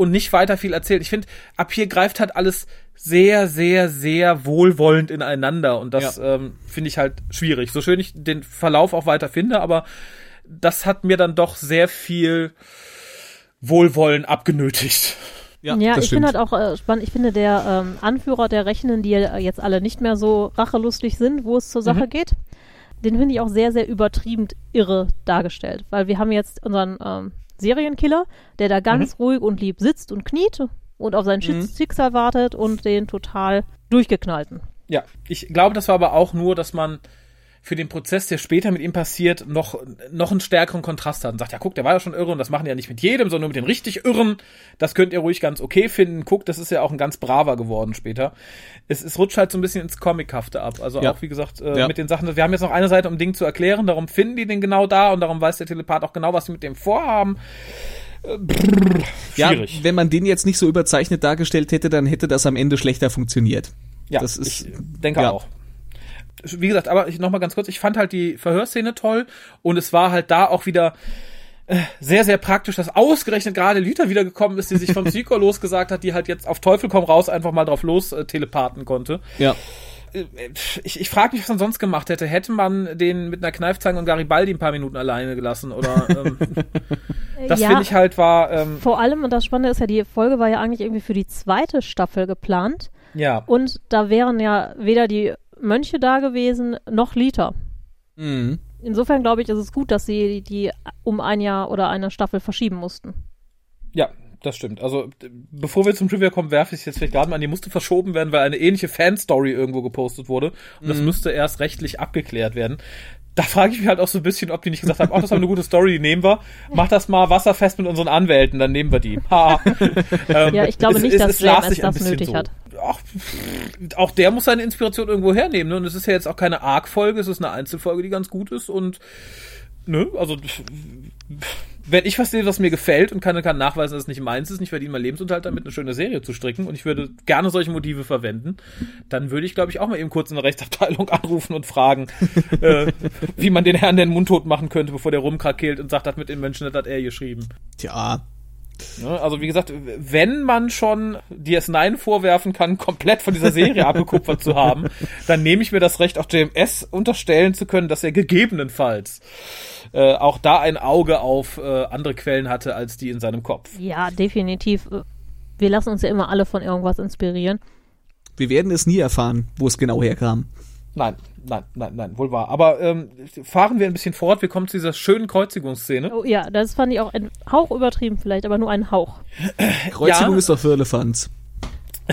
und nicht weiter viel erzählt. Ich finde, ab hier greift halt alles sehr, sehr, sehr wohlwollend ineinander und das ähm, finde ich halt schwierig. So schön ich den Verlauf auch weiter finde, aber das hat mir dann doch sehr viel Wohlwollen abgenötigt. Ja, das ich finde halt auch äh, spannend, ich finde der ähm, Anführer der Rechnen, die ja jetzt alle nicht mehr so rachelustig sind, wo es zur Sache geht, den finde ich auch sehr, sehr übertrieben irre dargestellt. Weil wir haben jetzt unseren ähm, Serienkiller, der da ganz ruhig und lieb sitzt und kniet und auf sein Mhm. Schicksal wartet und den total durchgeknallten. Ja, ich glaube, das war aber auch nur, dass man für den Prozess, der später mit ihm passiert, noch, noch einen stärkeren Kontrast hat und sagt, ja, guck, der war ja schon irre und das machen die ja nicht mit jedem, sondern nur mit den richtig Irren. Das könnt ihr ruhig ganz okay finden. Guck, das ist ja auch ein ganz braver geworden später. Es, es rutscht halt so ein bisschen ins Comichafte ab. Also Ja. auch, wie gesagt, äh, Ja. mit den Sachen, wir haben jetzt noch eine Seite, um Ding zu erklären, darum finden die den genau da und darum weiß der Telepath auch genau, was sie mit dem vorhaben. Äh, brrr, Ja, wenn man den jetzt nicht so überzeichnet dargestellt hätte, dann hätte das am Ende schlechter funktioniert. Ja, das ist- ich denke ja. auch. Wie gesagt, aber ich noch mal ganz kurz, ich fand halt die Verhörszene toll und es war halt da auch wieder äh, sehr, sehr praktisch, dass ausgerechnet gerade Lüther wiedergekommen ist, die sich vom Psycho losgesagt hat, die halt jetzt auf Teufel komm raus einfach mal drauf los äh, telepathen konnte. Ja. Äh, Ich, ich frage mich, was man sonst gemacht hätte. Hätte man den mit einer Kneifzange und Garibaldi ein paar Minuten alleine gelassen oder ähm, das ja, finde ich halt war ähm, vor allem, und das Spannende ist ja, die Folge war ja eigentlich irgendwie für die zweite Staffel geplant ja und da wären ja weder die Mönche da gewesen, noch Liter. Mhm. Insofern glaube ich, ist es gut, dass sie die um ein Jahr oder eine Staffel verschieben mussten. Ja, das stimmt. Also, bevor wir zum Trivia kommen, werfe ich es jetzt vielleicht gerade mal an. Die musste verschoben werden, weil eine ähnliche Fanstory irgendwo gepostet wurde. Und das müsste erst rechtlich abgeklärt werden. Da frage ich mich halt auch so ein bisschen, ob die nicht gesagt haben, ach, das ist eine gute Story, die nehmen wir. Mach das mal wasserfest mit unseren Anwälten, dann nehmen wir die. Ha. ähm, Ja, ich glaube es- nicht, es- dass es das nötig so. hat. Ach, auch der muss seine Inspiration irgendwo hernehmen. Ne? Und es ist ja jetzt auch keine Arc-Folge, es ist eine Einzelfolge, die ganz gut ist. Und ne, also wenn ich was sehe, was mir gefällt und kann, kann nachweisen, dass es nicht meins ist, ich verdiene meinen Lebensunterhalt damit, eine schöne Serie zu stricken und ich würde gerne solche Motive verwenden, dann würde ich, glaube ich, auch mal eben kurz in der Rechtsabteilung anrufen und fragen, äh, wie man den Herrn den Mund tot machen könnte, bevor der rumkrakeelt und sagt, das mit den Menschen, das hat er geschrieben. Tja. Ne? Also wie gesagt, wenn man schon DS9 vorwerfen kann, komplett von dieser Serie abgekupfert zu haben, dann nehme ich mir das Recht, auch JMS unterstellen zu können, dass er gegebenenfalls äh, auch da ein Auge auf äh, andere Quellen hatte, als die in seinem Kopf. Ja, definitiv. Wir lassen uns ja immer alle von irgendwas inspirieren. Wir werden es nie erfahren, wo es genau herkam. Nein, nein, nein, nein, wohl wahr. Aber ähm, fahren wir ein bisschen fort. Wir kommen zu dieser schönen Kreuzigungsszene. Oh, ja, das fand ich auch ein Hauch übertrieben vielleicht, aber nur ein Hauch. Kreuzigung Ja. ist doch für Elefanz.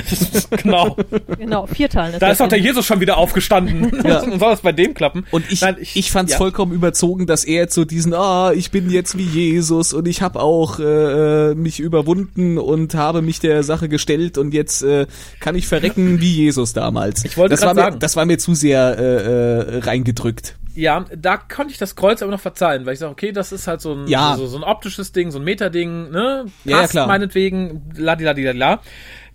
genau. Genau, vierteilen. Da ist doch der. Jesus schon wieder aufgestanden. Ja. Soll das bei dem klappen? Und ich, Nein, ich, fand's ja. vollkommen überzogen, dass er jetzt so diesen, ah, ich bin jetzt wie Jesus und ich habe auch äh, mich überwunden und habe mich der Sache gestellt und jetzt äh, kann ich verrecken wie Jesus damals. Ich wollte das war mir, sagen. das war mir zu sehr äh, äh, reingedrückt. Ja, da konnte ich das Kreuz aber noch verzeihen, weil ich sage, okay, das ist halt so ein, Ja. so, so ein optisches Ding, so ein Metading, ne? Ja, ja, Passt klar. meinetwegen, ladiladiladila.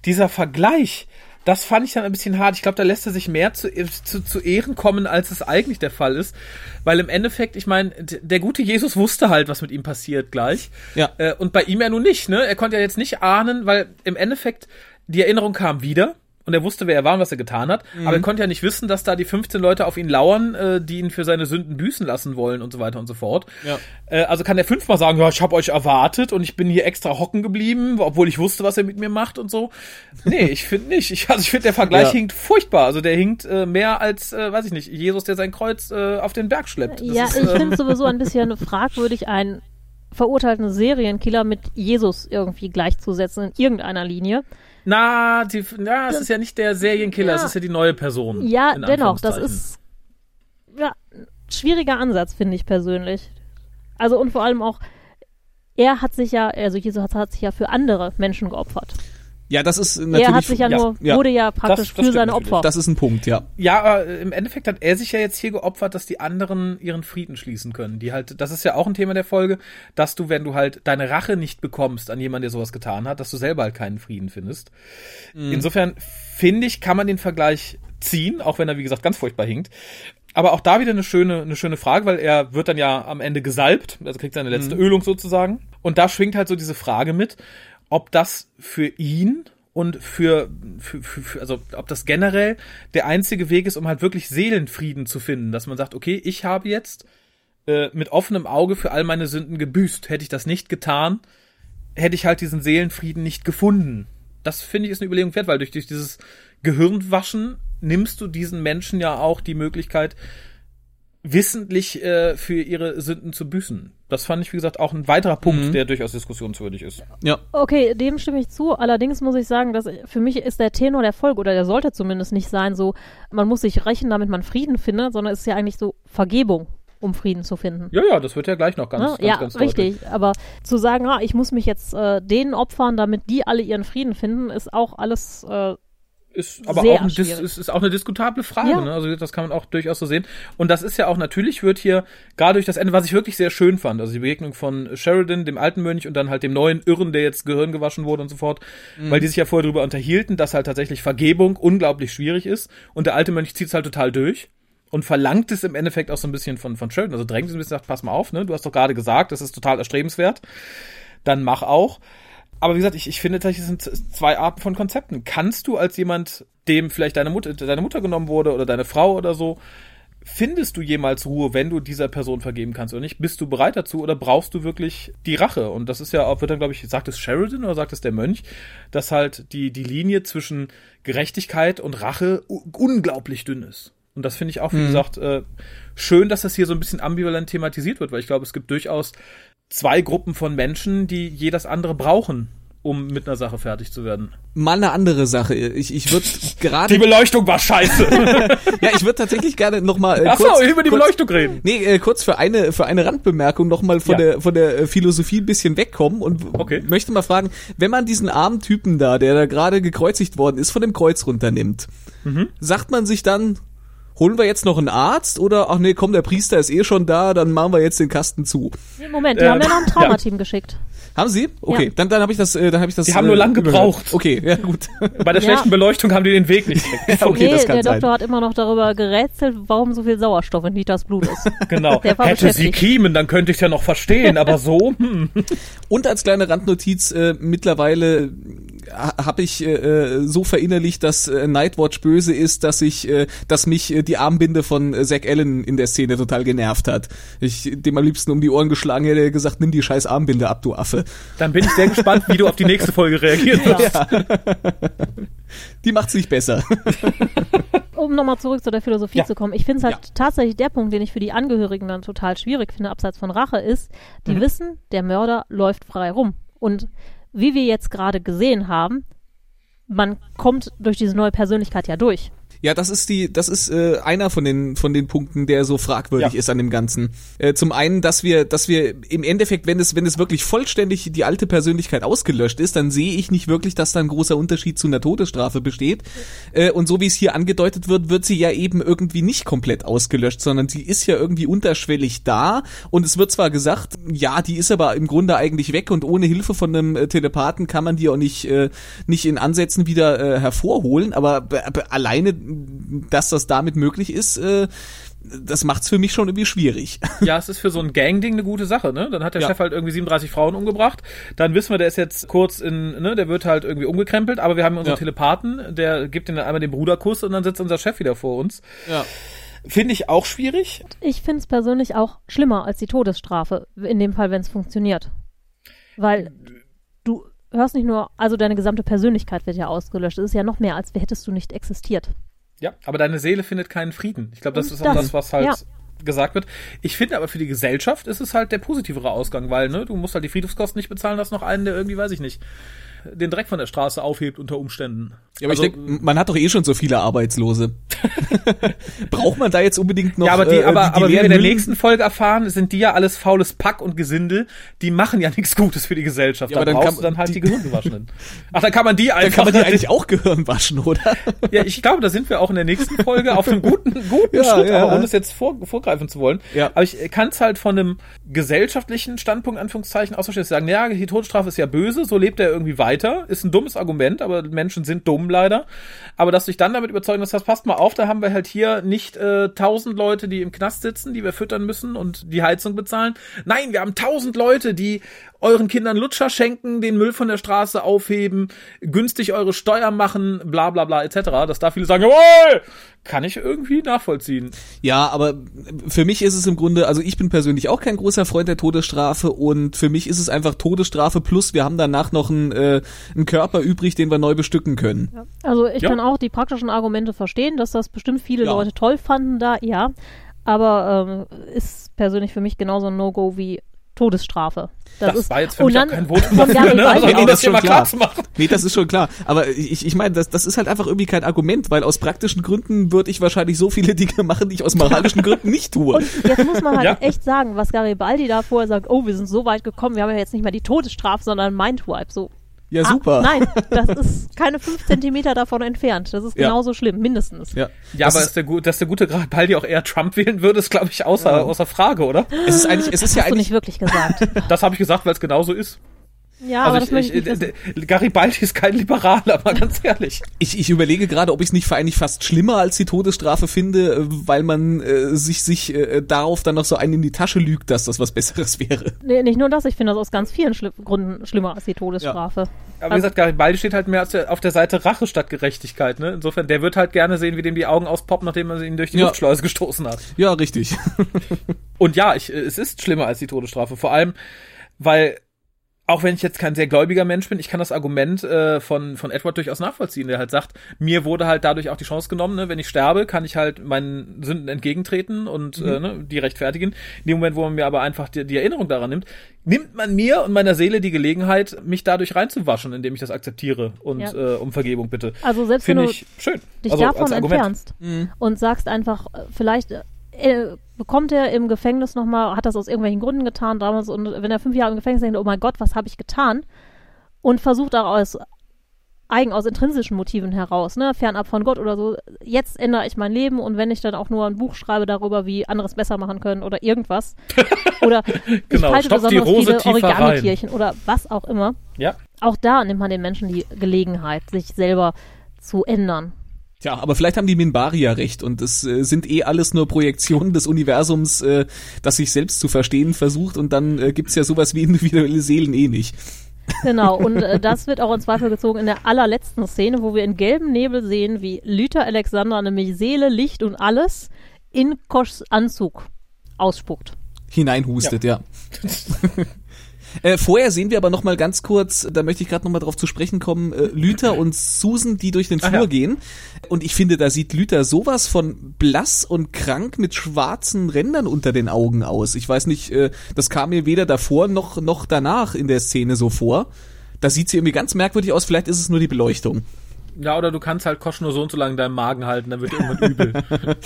Dieser Vergleich, das fand ich dann ein bisschen hart. Ich glaube, da lässt er sich mehr zu, zu, zu Ehren kommen, als es eigentlich der Fall ist. Weil im Endeffekt, ich meine, der gute Jesus wusste halt, was mit ihm passiert gleich. Ja. Äh, und bei ihm ja nun nicht, ne? Er konnte ja jetzt nicht ahnen, weil im Endeffekt die Erinnerung kam wieder. Und er wusste, wer er war und was er getan hat. Mhm. Aber er konnte ja nicht wissen, dass da die 15 Leute auf ihn lauern, äh, die ihn für seine Sünden büßen lassen wollen und so weiter und so fort. Ja. Äh, also kann er fünfmal sagen, ja, ich habe euch erwartet und ich bin hier extra hocken geblieben, obwohl ich wusste, was er mit mir macht und so. Nee, ich finde nicht. Ich, also ich finde, der Vergleich Ja. hinkt furchtbar. Also der hinkt äh, mehr als, äh, weiß ich nicht, Jesus, der sein Kreuz äh, auf den Berg schleppt. Das Ja, ist, ich äh, finde es sowieso ein bisschen fragwürdig, einen verurteilten Serienkiller mit Jesus irgendwie gleichzusetzen in irgendeiner Linie. Na, die, na, es ist ja nicht der Serienkiller, Ja. es ist ja die neue Person. Ja, dennoch, das ist ja, ein schwieriger Ansatz, finde ich persönlich. Also und vor allem auch, er hat sich ja, also Jesus hat, hat sich ja für andere Menschen geopfert. Ja, das ist natürlich. Er hat sich ja, ja, nur, ja. wurde ja praktisch Das- das für seine. Opfer. Das ist ein Punkt, ja. Ja, aber äh, im Endeffekt hat er sich ja jetzt hier geopfert, dass die anderen ihren Frieden schließen können. Die halt, das ist ja auch ein Thema der Folge, dass du, wenn du halt deine Rache nicht bekommst an jemanden, der sowas getan hat, dass du selber halt keinen Frieden findest. Insofern finde ich, kann man den Vergleich ziehen, auch wenn er, wie gesagt, ganz furchtbar hinkt. Aber auch da wieder eine schöne, eine schöne Frage, weil er wird dann ja am Ende gesalbt, also kriegt seine letzte Ölung sozusagen. Und da schwingt halt so diese Frage mit, ob das für ihn und für, für, für, für, also ob das generell der einzige Weg ist, um halt wirklich Seelenfrieden zu finden, dass man sagt, okay, ich habe jetzt äh, mit offenem Auge für all meine Sünden gebüßt. Hätte ich das nicht getan, hätte ich halt diesen Seelenfrieden nicht gefunden. Das finde ich ist eine Überlegung wert, weil durch, durch dieses Gehirnwaschen nimmst du diesen Menschen ja auch die Möglichkeit, wissentlich äh, für ihre Sünden zu büßen. Das fand ich, wie gesagt, auch ein weiterer Punkt, der durchaus diskussionswürdig ist. Ja. Okay, dem stimme ich zu. Allerdings muss ich sagen, dass für mich ist der Tenor der Folge, oder der sollte zumindest nicht sein, so, man muss sich rächen, damit man Frieden findet, sondern es ist ja eigentlich so Vergebung, um Frieden zu finden. Ja, ja, das wird ja gleich noch ganz, Ne? ganz, ja, ganz richtig. deutlich. Aber zu sagen, ah, ich muss mich jetzt äh, denen opfern, damit die alle ihren Frieden finden, ist auch alles äh, Ist aber Sehr auch, ein ist, ist auch eine diskutable Frage, Ja. ne? Also das kann man auch durchaus so sehen. Und das ist ja auch, natürlich wird hier, gerade durch das Ende, was ich wirklich sehr schön fand, also die Begegnung von Sheridan, dem alten Mönch und dann halt dem neuen Irren, der jetzt Gehirn gewaschen wurde und so fort, weil die sich ja vorher darüber unterhielten, dass halt tatsächlich Vergebung unglaublich schwierig ist und der alte Mönch zieht es halt total durch. Und verlangt es im Endeffekt auch so ein bisschen von, von Sheridan. Also drängt es ein bisschen, sagt, pass mal auf, ne? Du hast doch gerade gesagt, das ist total erstrebenswert. Dann mach auch. Aber wie gesagt, ich, ich finde tatsächlich, es sind zwei Arten von Konzepten. Kannst du als jemand, dem vielleicht deine Mutter, deine Mutter genommen wurde oder deine Frau oder so, findest du jemals Ruhe, wenn du dieser Person vergeben kannst oder nicht? Bist du bereit dazu oder brauchst du wirklich die Rache? Und das ist ja auch, wird dann, glaube ich, sagt es Sheridan oder sagt es der Mönch, dass halt die, die Linie zwischen Gerechtigkeit und Rache unglaublich dünn ist. Und das finde ich auch, wie gesagt, äh, schön, dass das hier so ein bisschen ambivalent thematisiert wird, weil ich glaube, es gibt durchaus zwei Gruppen von Menschen, die jedes andere brauchen, um mit einer Sache fertig zu werden. Mal eine andere Sache. Ich, ich würde gerade. Die Beleuchtung war scheiße. Ja, ich würde tatsächlich gerne nochmal. Äh, Achso, kurz, über die kurz, Beleuchtung reden. Nee, äh, kurz für eine für eine Randbemerkung nochmal von Ja. der von der äh, Philosophie ein bisschen wegkommen und Okay. möchte mal fragen, wenn man diesen armen Typen da, der da gerade gekreuzigt worden ist, von dem Kreuz runternimmt, Mhm. sagt man sich dann, holen wir jetzt noch einen Arzt oder ach nee, komm, der Priester ist eh schon da, dann machen wir jetzt den Kasten zu. Moment, die Äh, haben ja noch ein Traumateam geschickt. Haben Sie? Okay, Ja. dann dann habe ich das äh, dann habe ich das Die haben nur lang gebraucht. Okay, ja gut. Bei der Ja. schlechten Beleuchtung haben die den Weg nicht gekriegt. okay, nee, das kann der sein. Doktor hat immer noch darüber gerätselt, warum so viel Sauerstoff in Nitas Blut ist. Genau. Hätte sie. Kiemen, dann könnte ich ja noch verstehen, aber so, hm. Und als kleine Randnotiz, äh, mittlerweile habe ich äh, äh, so verinnerlicht, dass äh, Nightwatch böse ist, dass ich, äh, dass mich äh, die Armbinde von äh, Zack Allen in der Szene total genervt hat. Ich dem am liebsten um die Ohren geschlagen hätte gesagt, nimm die scheiß Armbinde ab, du Affe. Dann bin ich sehr gespannt, wie du auf die nächste Folge reagieren wirst. Die macht's nicht besser. um nochmal zurück zu der Philosophie Ja. zu kommen, ich finde es halt Ja. tatsächlich der Punkt, den ich für die Angehörigen dann total schwierig finde, abseits von Rache, ist, die Mhm. wissen, der Mörder läuft frei rum. Und wie wir jetzt gerade gesehen haben, man kommt durch diese neue Persönlichkeit ja durch. Ja, das ist die, das ist äh, einer von den von den Punkten, der so fragwürdig Ja. ist an dem Ganzen. Äh, zum einen, dass wir, dass wir im Endeffekt, wenn es wenn es wirklich vollständig die alte Persönlichkeit ausgelöscht ist, dann sehe ich nicht wirklich, dass da ein großer Unterschied zu einer Todesstrafe besteht. Äh, und so wie es hier angedeutet wird, wird sie ja eben irgendwie nicht komplett ausgelöscht, sondern sie ist ja irgendwie unterschwellig da. Und es wird zwar gesagt, ja, die ist aber im Grunde eigentlich weg und ohne Hilfe von einem äh, Telepathen kann man die auch nicht äh, nicht in Ansätzen wieder äh, hervorholen. Aber alleine dass das damit möglich ist, äh, das macht's für mich schon irgendwie schwierig. Ja, es ist für so ein Gang-Ding eine gute Sache, ne? Dann hat der Ja. Chef halt irgendwie 37 Frauen umgebracht. Dann wissen wir, der ist jetzt kurz in, ne, der wird halt irgendwie umgekrempelt, aber wir haben unseren Ja. Telepathen, der gibt ihm dann einmal den Bruderkuss und dann sitzt unser Chef wieder vor uns. Ja. Finde ich auch schwierig. Ich finde es persönlich auch schlimmer als die Todesstrafe, in dem Fall, wenn es funktioniert. Weil du hörst nicht nur, also deine gesamte Persönlichkeit wird ja ausgelöscht. Es ist ja noch mehr, als hättest du nicht existiert. Ja, aber deine Seele findet keinen Frieden. Ich glaube, das Und ist auch das, das, was halt ja. gesagt wird. Ich finde aber für die Gesellschaft ist es halt der positivere Ausgang, weil, ne, du musst halt die Friedhofskosten nicht bezahlen, hast noch einen, der irgendwie, weiß ich nicht, den Dreck von der Straße aufhebt unter Umständen. Ja, aber Also, ich denke, man hat doch eh schon so viele Arbeitslose. Braucht man da jetzt unbedingt noch ja, aber die, äh, aber, die, die aber wie wir in der nächsten Folge erfahren, sind die ja alles faules Pack und Gesindel. Die machen ja nichts Gutes für die Gesellschaft. Ja, da aber dann brauchst kann- du dann halt die- die, Gehirngewaschenen. Ach, dann kann man die einfach. Dann kann man die eigentlich auch Gehirn waschen, oder? ja, ich glaube, da sind wir auch in der nächsten Folge auf einem guten, guten Ja, Schritt, ja. aber ohne es jetzt vor, vorgreifen zu wollen. Ja. Aber ich kann es halt von einem gesellschaftlichen Standpunkt, Anführungszeichen, ausverstehen. Sagen, ja, die Todesstrafe ist ja böse, so lebt er irgendwie weiter. Ist ein dummes Argument, aber Menschen sind dumm leider. Aber dass du dich dann damit überzeugen, dass das passt mal auf, da haben wir halt hier nicht äh, tausend Leute, die im Knast sitzen, die wir füttern müssen und die Heizung bezahlen. Nein, wir haben tausend Leute, die euren Kindern Lutscher schenken, den Müll von der Straße aufheben, günstig eure Steuern machen, bla bla bla etc. Dass da viele sagen, jawohl, kann ich irgendwie nachvollziehen. Ja, aber für mich ist es im Grunde, also ich bin persönlich auch kein großer Freund der Todesstrafe und für mich ist es einfach Todesstrafe plus wir haben danach noch einen, äh, einen Körper übrig, den wir neu bestücken können. Also ich Ja. kann auch die praktischen Argumente verstehen, dass das bestimmt viele Ja. Leute toll fanden da, ja. Aber ähm, ist persönlich für mich genauso ein No-Go wie Todesstrafe. Das, ist, war jetzt für und mich auch dann kein Votum dafür, ne? Also, um das das schon hier mal klar. klar zu machen. Nee, das ist schon klar. Aber ich, ich meine, das, das ist halt einfach irgendwie kein Argument, weil aus praktischen Gründen würde ich wahrscheinlich so viele Dinge machen, die ich aus moralischen Gründen nicht tue. Und jetzt muss man halt Ja. echt sagen, was Garibaldi da vorher sagt, oh, wir sind so weit gekommen, wir haben ja jetzt nicht mehr die Todesstrafe, sondern Mindwipe. So, ja, ah, super. nein, das ist keine fünf Zentimeter davon entfernt. Das ist Ja. genauso schlimm, mindestens. Ja, Ja, das aber ist, dass der, dass der gute Baldi auch eher Trump wählen würde, ist, glaube ich, außer, außer Frage, oder? es ist eigentlich, es ist ja Hast du eigentlich, nicht wirklich gesagt. Das habe ich gesagt, weil es genauso ist. Ja, aber also das möchte ich ich, nicht ich, wissen. äh, Garibaldi ist kein Liberaler, mal ganz ehrlich. ich, ich überlege gerade, ob ich es nicht für eigentlich fast schlimmer als die Todesstrafe finde, äh, weil man äh, sich, sich äh, darauf dann noch so einen in die Tasche lügt, dass das was Besseres wäre. Nee, nicht nur das, ich finde das aus ganz vielen Schli Gründen schlimmer als die Todesstrafe. Aber wie gesagt, Garibaldi steht halt mehr auf der, auf der Seite Rache statt Gerechtigkeit. Ne? Insofern, der wird halt gerne sehen, wie dem die Augen auspoppen, nachdem man ihn durch die Ja. Luftschleuse gestoßen hat. Ja, richtig. Und ja, ich, äh, es ist schlimmer als die Todesstrafe. Vor allem, weil, auch wenn ich jetzt kein sehr gläubiger Mensch bin, ich kann das Argument äh, von, von Edward durchaus nachvollziehen, der halt sagt, mir wurde halt dadurch auch die Chance genommen, ne? wenn ich sterbe, kann ich halt meinen Sünden entgegentreten und äh, ne, die rechtfertigen. In dem Moment, wo man mir aber einfach die, die Erinnerung daran nimmt, nimmt man mir und meiner Seele die Gelegenheit, mich dadurch reinzuwaschen, indem ich das akzeptiere und Ja. äh, um Vergebung bitte. Also selbst wenn Finde du ich schön. dich Also, davon entfernst und sagst einfach, äh, vielleicht äh, bekommt er im Gefängnis nochmal, hat das aus irgendwelchen Gründen getan damals und wenn er fünf Jahre im Gefängnis denkt, oh mein Gott, was habe ich getan? Und versucht auch aus eigen aus intrinsischen Motiven heraus, ne, fernab von Gott oder so, jetzt ändere ich mein Leben und wenn ich dann auch nur ein Buch schreibe darüber, wie andere es besser machen können oder irgendwas oder ich Genau, stopf die besonders viele. Origami-Tierchen oder was auch immer, Ja. auch da nimmt man den Menschen die Gelegenheit, sich selber zu ändern. Tja, aber vielleicht haben die Minbari ja recht und es äh, sind eh alles nur Projektionen des Universums, äh, das sich selbst zu verstehen versucht und dann äh, gibt's ja sowas wie individuelle Seelen eh nicht. Genau, und äh, das wird auch in Zweifel gezogen in der allerletzten Szene, wo wir in gelbem Nebel sehen, wie Luther Alexander nämlich Seele, Licht und alles in Koschs Anzug ausspuckt. Hineinhustet, ja. Äh, vorher sehen wir aber noch mal ganz kurz, da möchte ich gerade noch mal drauf zu sprechen kommen, äh, Luther und Susan, die durch den Flur ja. gehen. Und ich finde, da sieht Luther sowas von blass und krank mit schwarzen Rändern unter den Augen aus. Ich weiß nicht, äh, das kam mir weder davor noch, noch danach in der Szene so vor. Da sieht sie irgendwie ganz merkwürdig aus, vielleicht ist es nur die Beleuchtung. Ja, oder du kannst halt Kosch nur so und so lange in deinem Magen halten, dann wird irgendwann übel.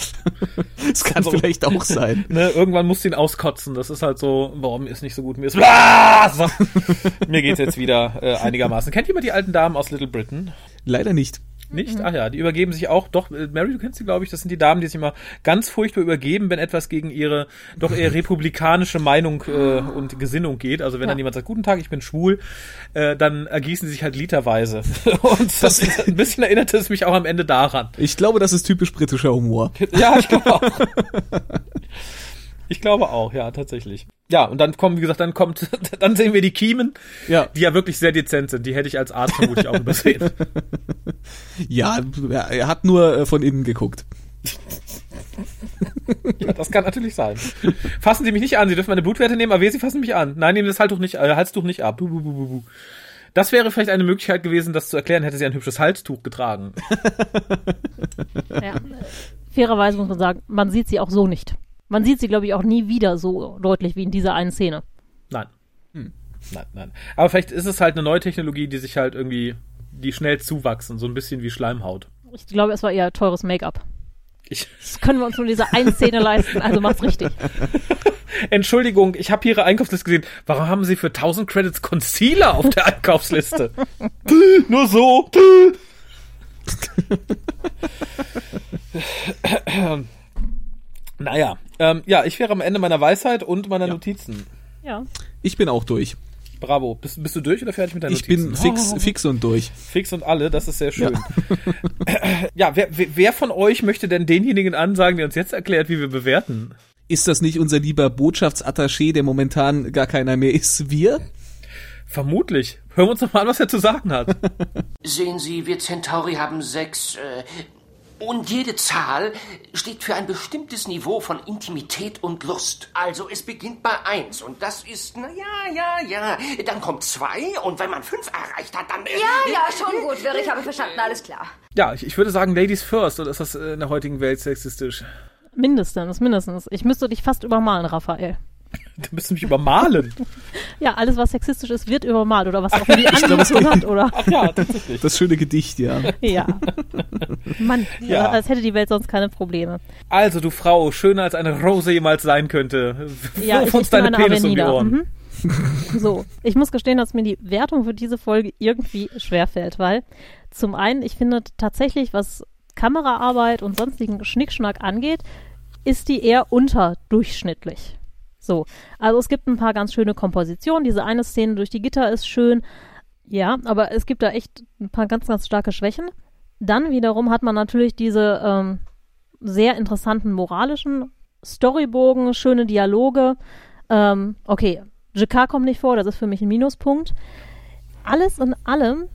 Das kann vielleicht auch sein. ne, irgendwann musst du ihn auskotzen. Das ist halt so, warum mir ist nicht so gut, mir ist Ah! so. Mir geht's jetzt wieder äh, einigermaßen. Kennt jemand die alten Damen aus Little Britain? Leider nicht. Nicht? Ach ja, die übergeben sich auch, doch, äh, Mary, du kennst sie, glaube ich, das sind die Damen, die sich immer ganz furchtbar übergeben, wenn etwas gegen ihre doch eher republikanische Meinung äh, und Gesinnung geht. Also wenn Ja. dann jemand sagt, guten Tag, ich bin schwul, äh, dann ergießen sie sich halt literweise. und das ist, ein bisschen erinnerte es mich auch am Ende daran. Ich glaube, das ist typisch britischer Humor. Ja, ich glaube auch. Ich glaube auch, ja, tatsächlich. Ja, und dann kommen, wie gesagt, dann kommt, dann sehen wir die Kiemen, Ja. die ja wirklich sehr dezent sind. Die hätte ich als Arzt vermutlich auch übersehen. Ja, er hat nur äh, von innen geguckt. Ja, das kann natürlich sein. Fassen Sie mich nicht an, Sie dürfen meine Blutwerte nehmen, aber wer Sie fassen mich an. Nein, nehmen das Halstuch nicht, äh, Halstuch nicht ab. Bu, bu, bu, bu, bu. Das wäre vielleicht eine Möglichkeit gewesen, das zu erklären, hätte sie ein hübsches Halstuch getragen. Ja. Fairerweise muss man sagen, man sieht sie auch so nicht. Man sieht sie, glaube ich, auch nie wieder so deutlich wie in dieser einen Szene. Nein. nein, nein. Aber vielleicht ist es halt eine neue Technologie, die sich halt irgendwie, die schnell zuwachsen, so ein bisschen wie Schleimhaut. Ich glaube, es war eher teures Make-up. Ich, Das können wir uns nur diese eine Szene leisten, also macht's richtig. Entschuldigung, ich habe Ihre Einkaufsliste gesehen. Warum haben Sie für 1000 Credits Concealer auf der Einkaufsliste? Nur so. naja, ähm, ja, ich wäre am Ende meiner Weisheit und meiner Notizen. Ja. Ich bin auch durch. Bravo. Bist, bist du durch oder fertig mit deinen Ich Notizen? bin fix, fix und durch. Fix und alle, das ist sehr schön. Ja, wer, wer wer von euch möchte denn denjenigen ansagen, der uns jetzt erklärt, wie wir bewerten? Ist das nicht unser lieber Botschaftsattaché, der momentan gar keiner mehr ist, wir? Vermutlich. Hören wir uns doch mal an, was er zu sagen hat. Sehen Sie, wir Centauri haben sechs, äh, und jede Zahl steht für ein bestimmtes Niveau von Intimität und Lust. Also es beginnt bei eins und das ist, na ja, ja, ja. Dann kommt zwei und wenn man fünf erreicht hat, dann... äh, Ja, ja, schon gut, Wirr, ich habe verstanden, alles klar. Ja, ich, ich würde sagen Ladies first, oder ist das äh, in der heutigen Welt sexistisch? Mindestens, mindestens. Ich müsste dich fast übermalen, Raphael. Da müsst du mich übermalen. Ja, alles, was sexistisch ist, wird übermalt oder was auch immer die Anmutung hat, oder? Ja, tatsächlich. Das schöne Gedicht, ja. Ja. Mann, Ja. als hätte die Welt sonst keine Probleme. Also, du Frau, schöner als eine Rose jemals sein könnte. Ja, Wirf ich, uns deine eine Penis um die Avenida. Ohren. Mhm. So, ich muss gestehen, dass mir die Wertung für diese Folge irgendwie schwerfällt, weil zum einen, ich finde tatsächlich, was Kameraarbeit und sonstigen Schnickschnack angeht, ist die eher unterdurchschnittlich. So, also es gibt ein paar ganz schöne Kompositionen. Diese eine Szene durch die Gitter ist schön. Ja, aber es gibt da echt ein paar ganz, ganz starke Schwächen. Dann wiederum hat man natürlich diese ähm, sehr interessanten moralischen Storybogen, schöne Dialoge. Ähm, okay, JK kommt nicht vor, das ist für mich ein Minuspunkt. Alles in allem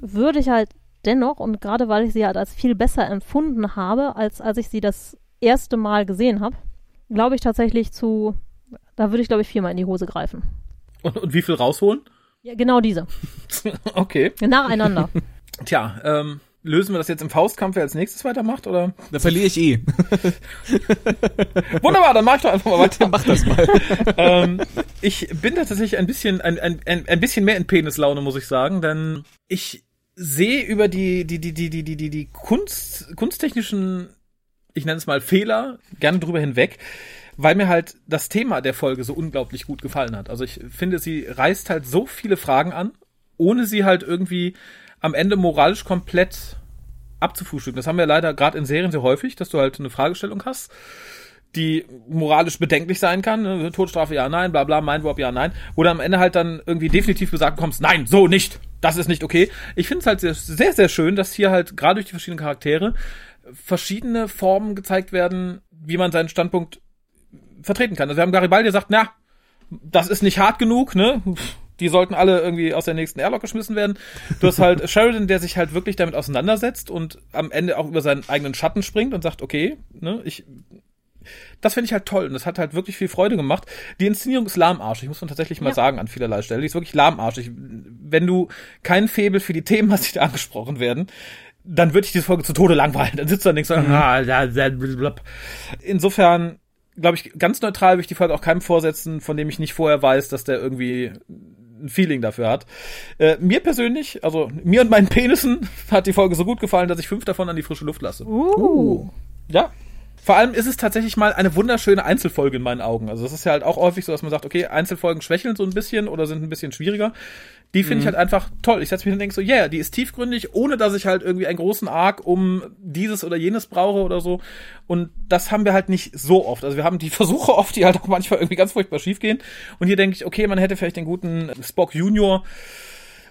würde ich halt dennoch, und gerade weil ich sie halt als viel besser empfunden habe, als als ich sie das erste Mal gesehen habe, glaube ich tatsächlich zu, da würde ich glaube ich viermal in die Hose greifen. Und, und wie viel rausholen? Ja, genau diese. Okay. Nacheinander. Tja, ähm, lösen wir das jetzt im Faustkampf, wer als nächstes weitermacht, oder? Da verliere ich eh. Wunderbar, dann mach ich doch einfach mal weiter. Mach das mal. ähm, ich bin da tatsächlich ein bisschen, ein, ein, ein, ein bisschen mehr in Penislaune, muss ich sagen, denn ich sehe über die, die, die, die, die, die, die, die Kunst, kunsttechnischen, ich nenne es mal Fehler, gerne drüber hinweg, weil mir halt das Thema der Folge so unglaublich gut gefallen hat. Also ich finde, sie reißt halt so viele Fragen an, ohne sie halt irgendwie am Ende moralisch komplett abzufrühstücken. Das haben wir leider gerade in Serien sehr häufig, dass du halt eine Fragestellung hast die moralisch bedenklich sein kann, ne? Todesstrafe ja, nein, bla bla, Mindwarp ja, nein, du am Ende halt dann irgendwie definitiv gesagt bekommst, nein, so nicht, das ist nicht okay. Ich finde es halt sehr, sehr, sehr schön, dass hier halt gerade durch die verschiedenen Charaktere verschiedene Formen gezeigt werden, wie man seinen Standpunkt vertreten kann. Also wir haben Garibaldi, der sagt, na, das ist nicht hart genug, ne? Die sollten alle irgendwie aus der nächsten Airlock geschmissen werden. Du hast halt Sheridan, der sich halt wirklich damit auseinandersetzt und am Ende auch über seinen eigenen Schatten springt und sagt, okay, ne, ich das finde ich halt toll und das hat halt wirklich viel Freude gemacht. Die Inszenierung ist lahmarschig, muss man tatsächlich mal Ja. sagen an vielerlei Stellen. Die ist wirklich lahmarschig. Wenn du kein Faible für die Themen hast, die da angesprochen werden, dann würde ich diese Folge zu Tode langweilen. Dann sitzt du da und denkst, ah, da, da, insofern glaube ich, ganz neutral würde ich die Folge auch keinem vorsetzen, von dem ich nicht vorher weiß, dass der irgendwie ein Feeling dafür hat. Äh, mir persönlich, also mir und meinen Penissen, hat die Folge so gut gefallen, dass ich fünf davon an die frische Luft lasse. Uh. Ja. Vor allem ist es tatsächlich mal eine wunderschöne Einzelfolge in meinen Augen. Also es ist ja halt auch häufig so, dass man sagt, okay, Einzelfolgen schwächeln so ein bisschen oder sind ein bisschen schwieriger. Die finde ich halt einfach toll. Ich setze mich hin und denke so, yeah, die ist tiefgründig, ohne dass ich halt irgendwie einen großen Arc um dieses oder jenes brauche oder so. Und das haben wir halt nicht so oft. Also wir haben die Versuche oft, die halt auch manchmal irgendwie ganz furchtbar schief gehen. Und hier denke ich, okay, man hätte vielleicht den guten Spock Junior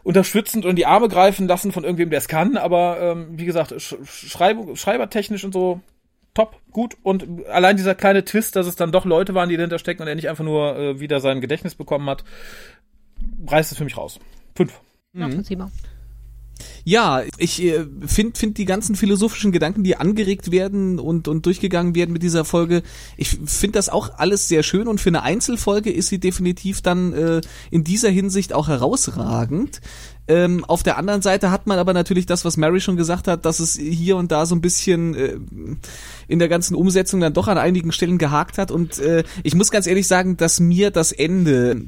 unterstützend und die Arme greifen lassen von irgendwem, der es kann. Aber ähm, wie gesagt, sch Schreib schreibertechnisch und so top, gut. Und allein dieser kleine Twist, dass es dann doch Leute waren, die dahinter stecken und er nicht einfach nur äh, wieder sein Gedächtnis bekommen hat, reißt es für mich raus. Fünf. Nachvollziehbar. Ja, ich äh, finde find die ganzen philosophischen Gedanken, die angeregt werden und, und durchgegangen werden mit dieser Folge, ich finde das auch alles sehr schön und für eine Einzelfolge ist sie definitiv dann äh, in dieser Hinsicht auch herausragend. Ähm, auf der anderen Seite hat man aber natürlich das, was Mary schon gesagt hat, dass es hier und da so ein bisschen äh, in der ganzen Umsetzung dann doch an einigen Stellen gehakt hat. Und äh, ich muss ganz ehrlich sagen, dass mir das Ende,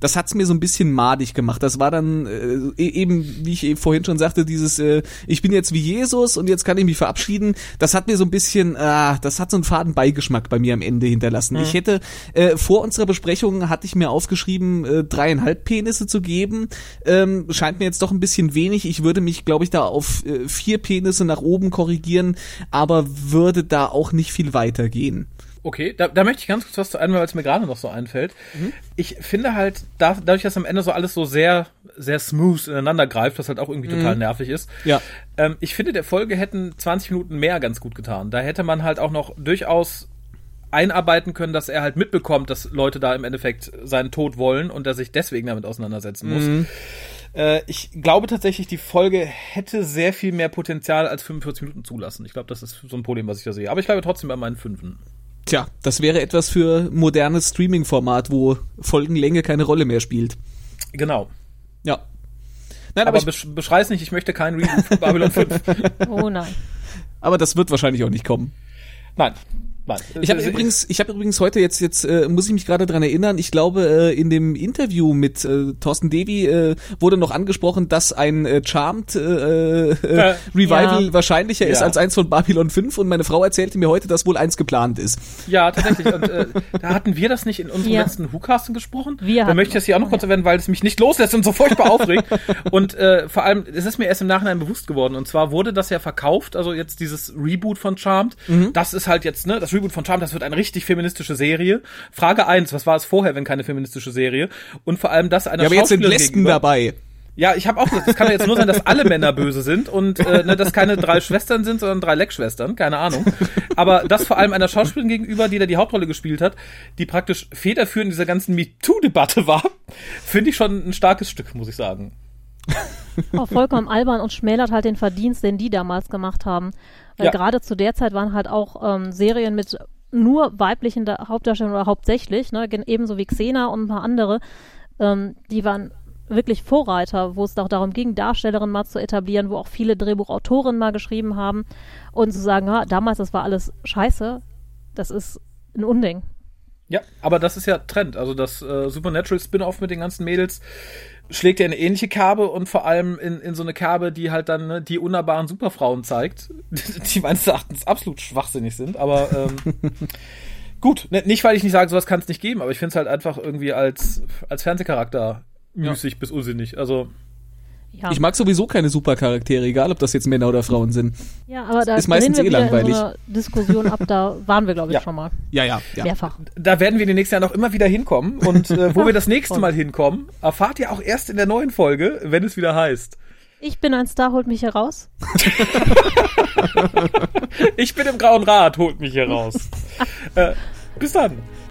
das hat's mir so ein bisschen madig gemacht. Das war dann äh, eben, wie ich eben vorhin schon sagte, dieses, äh, ich bin jetzt wie Jesus und jetzt kann ich mich verabschieden. Das hat mir so ein bisschen, ah, das hat so einen faden Beigeschmack bei mir am Ende hinterlassen. Mhm. Ich hätte äh, vor unserer Besprechung hatte ich mir aufgeschrieben, äh, dreieinhalb Penisse zu geben. Ähm, scheint mir jetzt doch ein bisschen wenig. Ich würde mich, glaube ich, da auf äh, vier Penisse nach oben korrigieren, aber würde da auch nicht viel weiter gehen. Okay, da, da möchte ich ganz kurz was zu einmal, weil es mir gerade noch so einfällt. Mhm. Ich finde halt, da, dadurch, dass am Ende so alles so sehr, sehr smooth ineinander greift, was halt auch irgendwie mhm. total nervig ist. Ja. Ähm, ich finde, der Folge hätten 20 Minuten mehr ganz gut getan. Da hätte man halt auch noch durchaus einarbeiten können, dass er halt mitbekommt, dass Leute da im Endeffekt seinen Tod wollen und er sich deswegen damit auseinandersetzen muss. Mhm. Äh, ich glaube tatsächlich, die Folge hätte sehr viel mehr Potenzial als 45 Minuten zulassen. Ich glaube, das ist so ein Problem, was ich da sehe. Aber ich bleibe trotzdem bei meinen Fünfen. Tja, das wäre etwas für modernes Streaming-Format, wo Folgenlänge keine Rolle mehr spielt. Genau. Ja. Nein, aber, aber besch beschrei's nicht, ich möchte keinen Reboot von Babylon 5. Oh nein. Aber das wird wahrscheinlich auch nicht kommen. Nein, Mann. Ich habe übrigens, ich habe übrigens heute jetzt jetzt äh, muss ich mich gerade dran erinnern. Ich glaube äh, in dem Interview mit äh, Thorsten Devi äh, wurde noch angesprochen, dass ein äh, Charmed äh, äh, Revival ja. wahrscheinlicher ja. ist als eins von Babylon 5 und meine Frau erzählte mir heute, dass wohl eins geplant ist. Ja, tatsächlich. Und äh, da hatten wir das nicht in unserem ja. letzten WhoCasting gesprochen. Wir da möchte ich das hier auch noch kurz erwähnen, weil es mich nicht loslässt und so furchtbar aufregt. Und äh, vor allem, es ist mir erst im Nachhinein bewusst geworden. Und zwar wurde das ja verkauft, also jetzt dieses Reboot von Charmed. Mhm. Das ist halt jetzt ne, das Reboot von Charmed. Das wird ein richtig feministische Serie. Frage eins, was war es vorher, wenn keine feministische Serie? Und vor allem das einer Ja, aber jetzt sind Lesben dabei. Ja, ich habe auch gesagt, es kann ja jetzt nur sein, dass alle Männer böse sind und äh, ne, dass keine drei Schwestern sind, sondern drei Leckschwestern, keine Ahnung. Aber das vor allem einer Schauspielerin gegenüber, die da die Hauptrolle gespielt hat, die praktisch federführend in dieser ganzen MeToo-Debatte war, finde ich schon ein starkes Stück, muss ich sagen. Auch vollkommen albern und schmälert halt den Verdienst, den die damals gemacht haben. Weil ja. gerade zu der Zeit waren halt auch ähm, Serien mit nur weiblichen Hauptdarstellern oder hauptsächlich, ne, ebenso wie Xena und ein paar andere, ähm, die waren wirklich Vorreiter, wo es auch darum ging, Darstellerinnen mal zu etablieren, wo auch viele Drehbuchautoren mal geschrieben haben und zu sagen, ha, damals, das war alles scheiße, das ist ein Unding. Ja, aber das ist ja Trend. Also das äh, Supernatural Spin-off mit den ganzen Mädels schlägt ja eine ähnliche Kerbe und vor allem in, in so eine Kerbe, die halt dann ne, die unnahbaren Superfrauen zeigt, die meines Erachtens absolut schwachsinnig sind, aber ähm, gut, ne, nicht weil ich nicht sage, sowas kann es nicht geben, aber ich finde es halt einfach irgendwie als, als Fernsehcharakter müßig ja. bis unsinnig. Also ja. Ich mag sowieso keine Supercharaktere, egal ob das jetzt Männer oder Frauen sind. Ja, aber da ist meistens wir eh langweilig. So Diskussion ab, da waren wir, glaube ich, ja. schon mal. Ja, ja, ja. Mehrfach. Da werden wir in den nächsten Jahren auch immer wieder hinkommen. Und äh, wo wir das nächste Mal hinkommen, erfahrt ihr auch erst in der neuen Folge, wenn es wieder heißt. Ich bin ein Star, holt mich hier raus. ich bin im Grauen Rad, holt mich hier raus. äh, bis dann.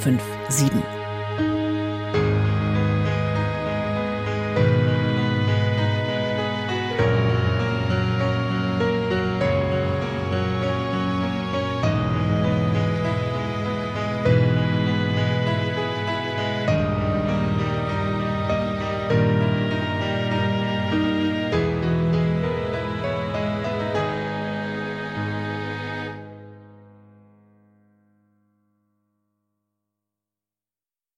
5 7.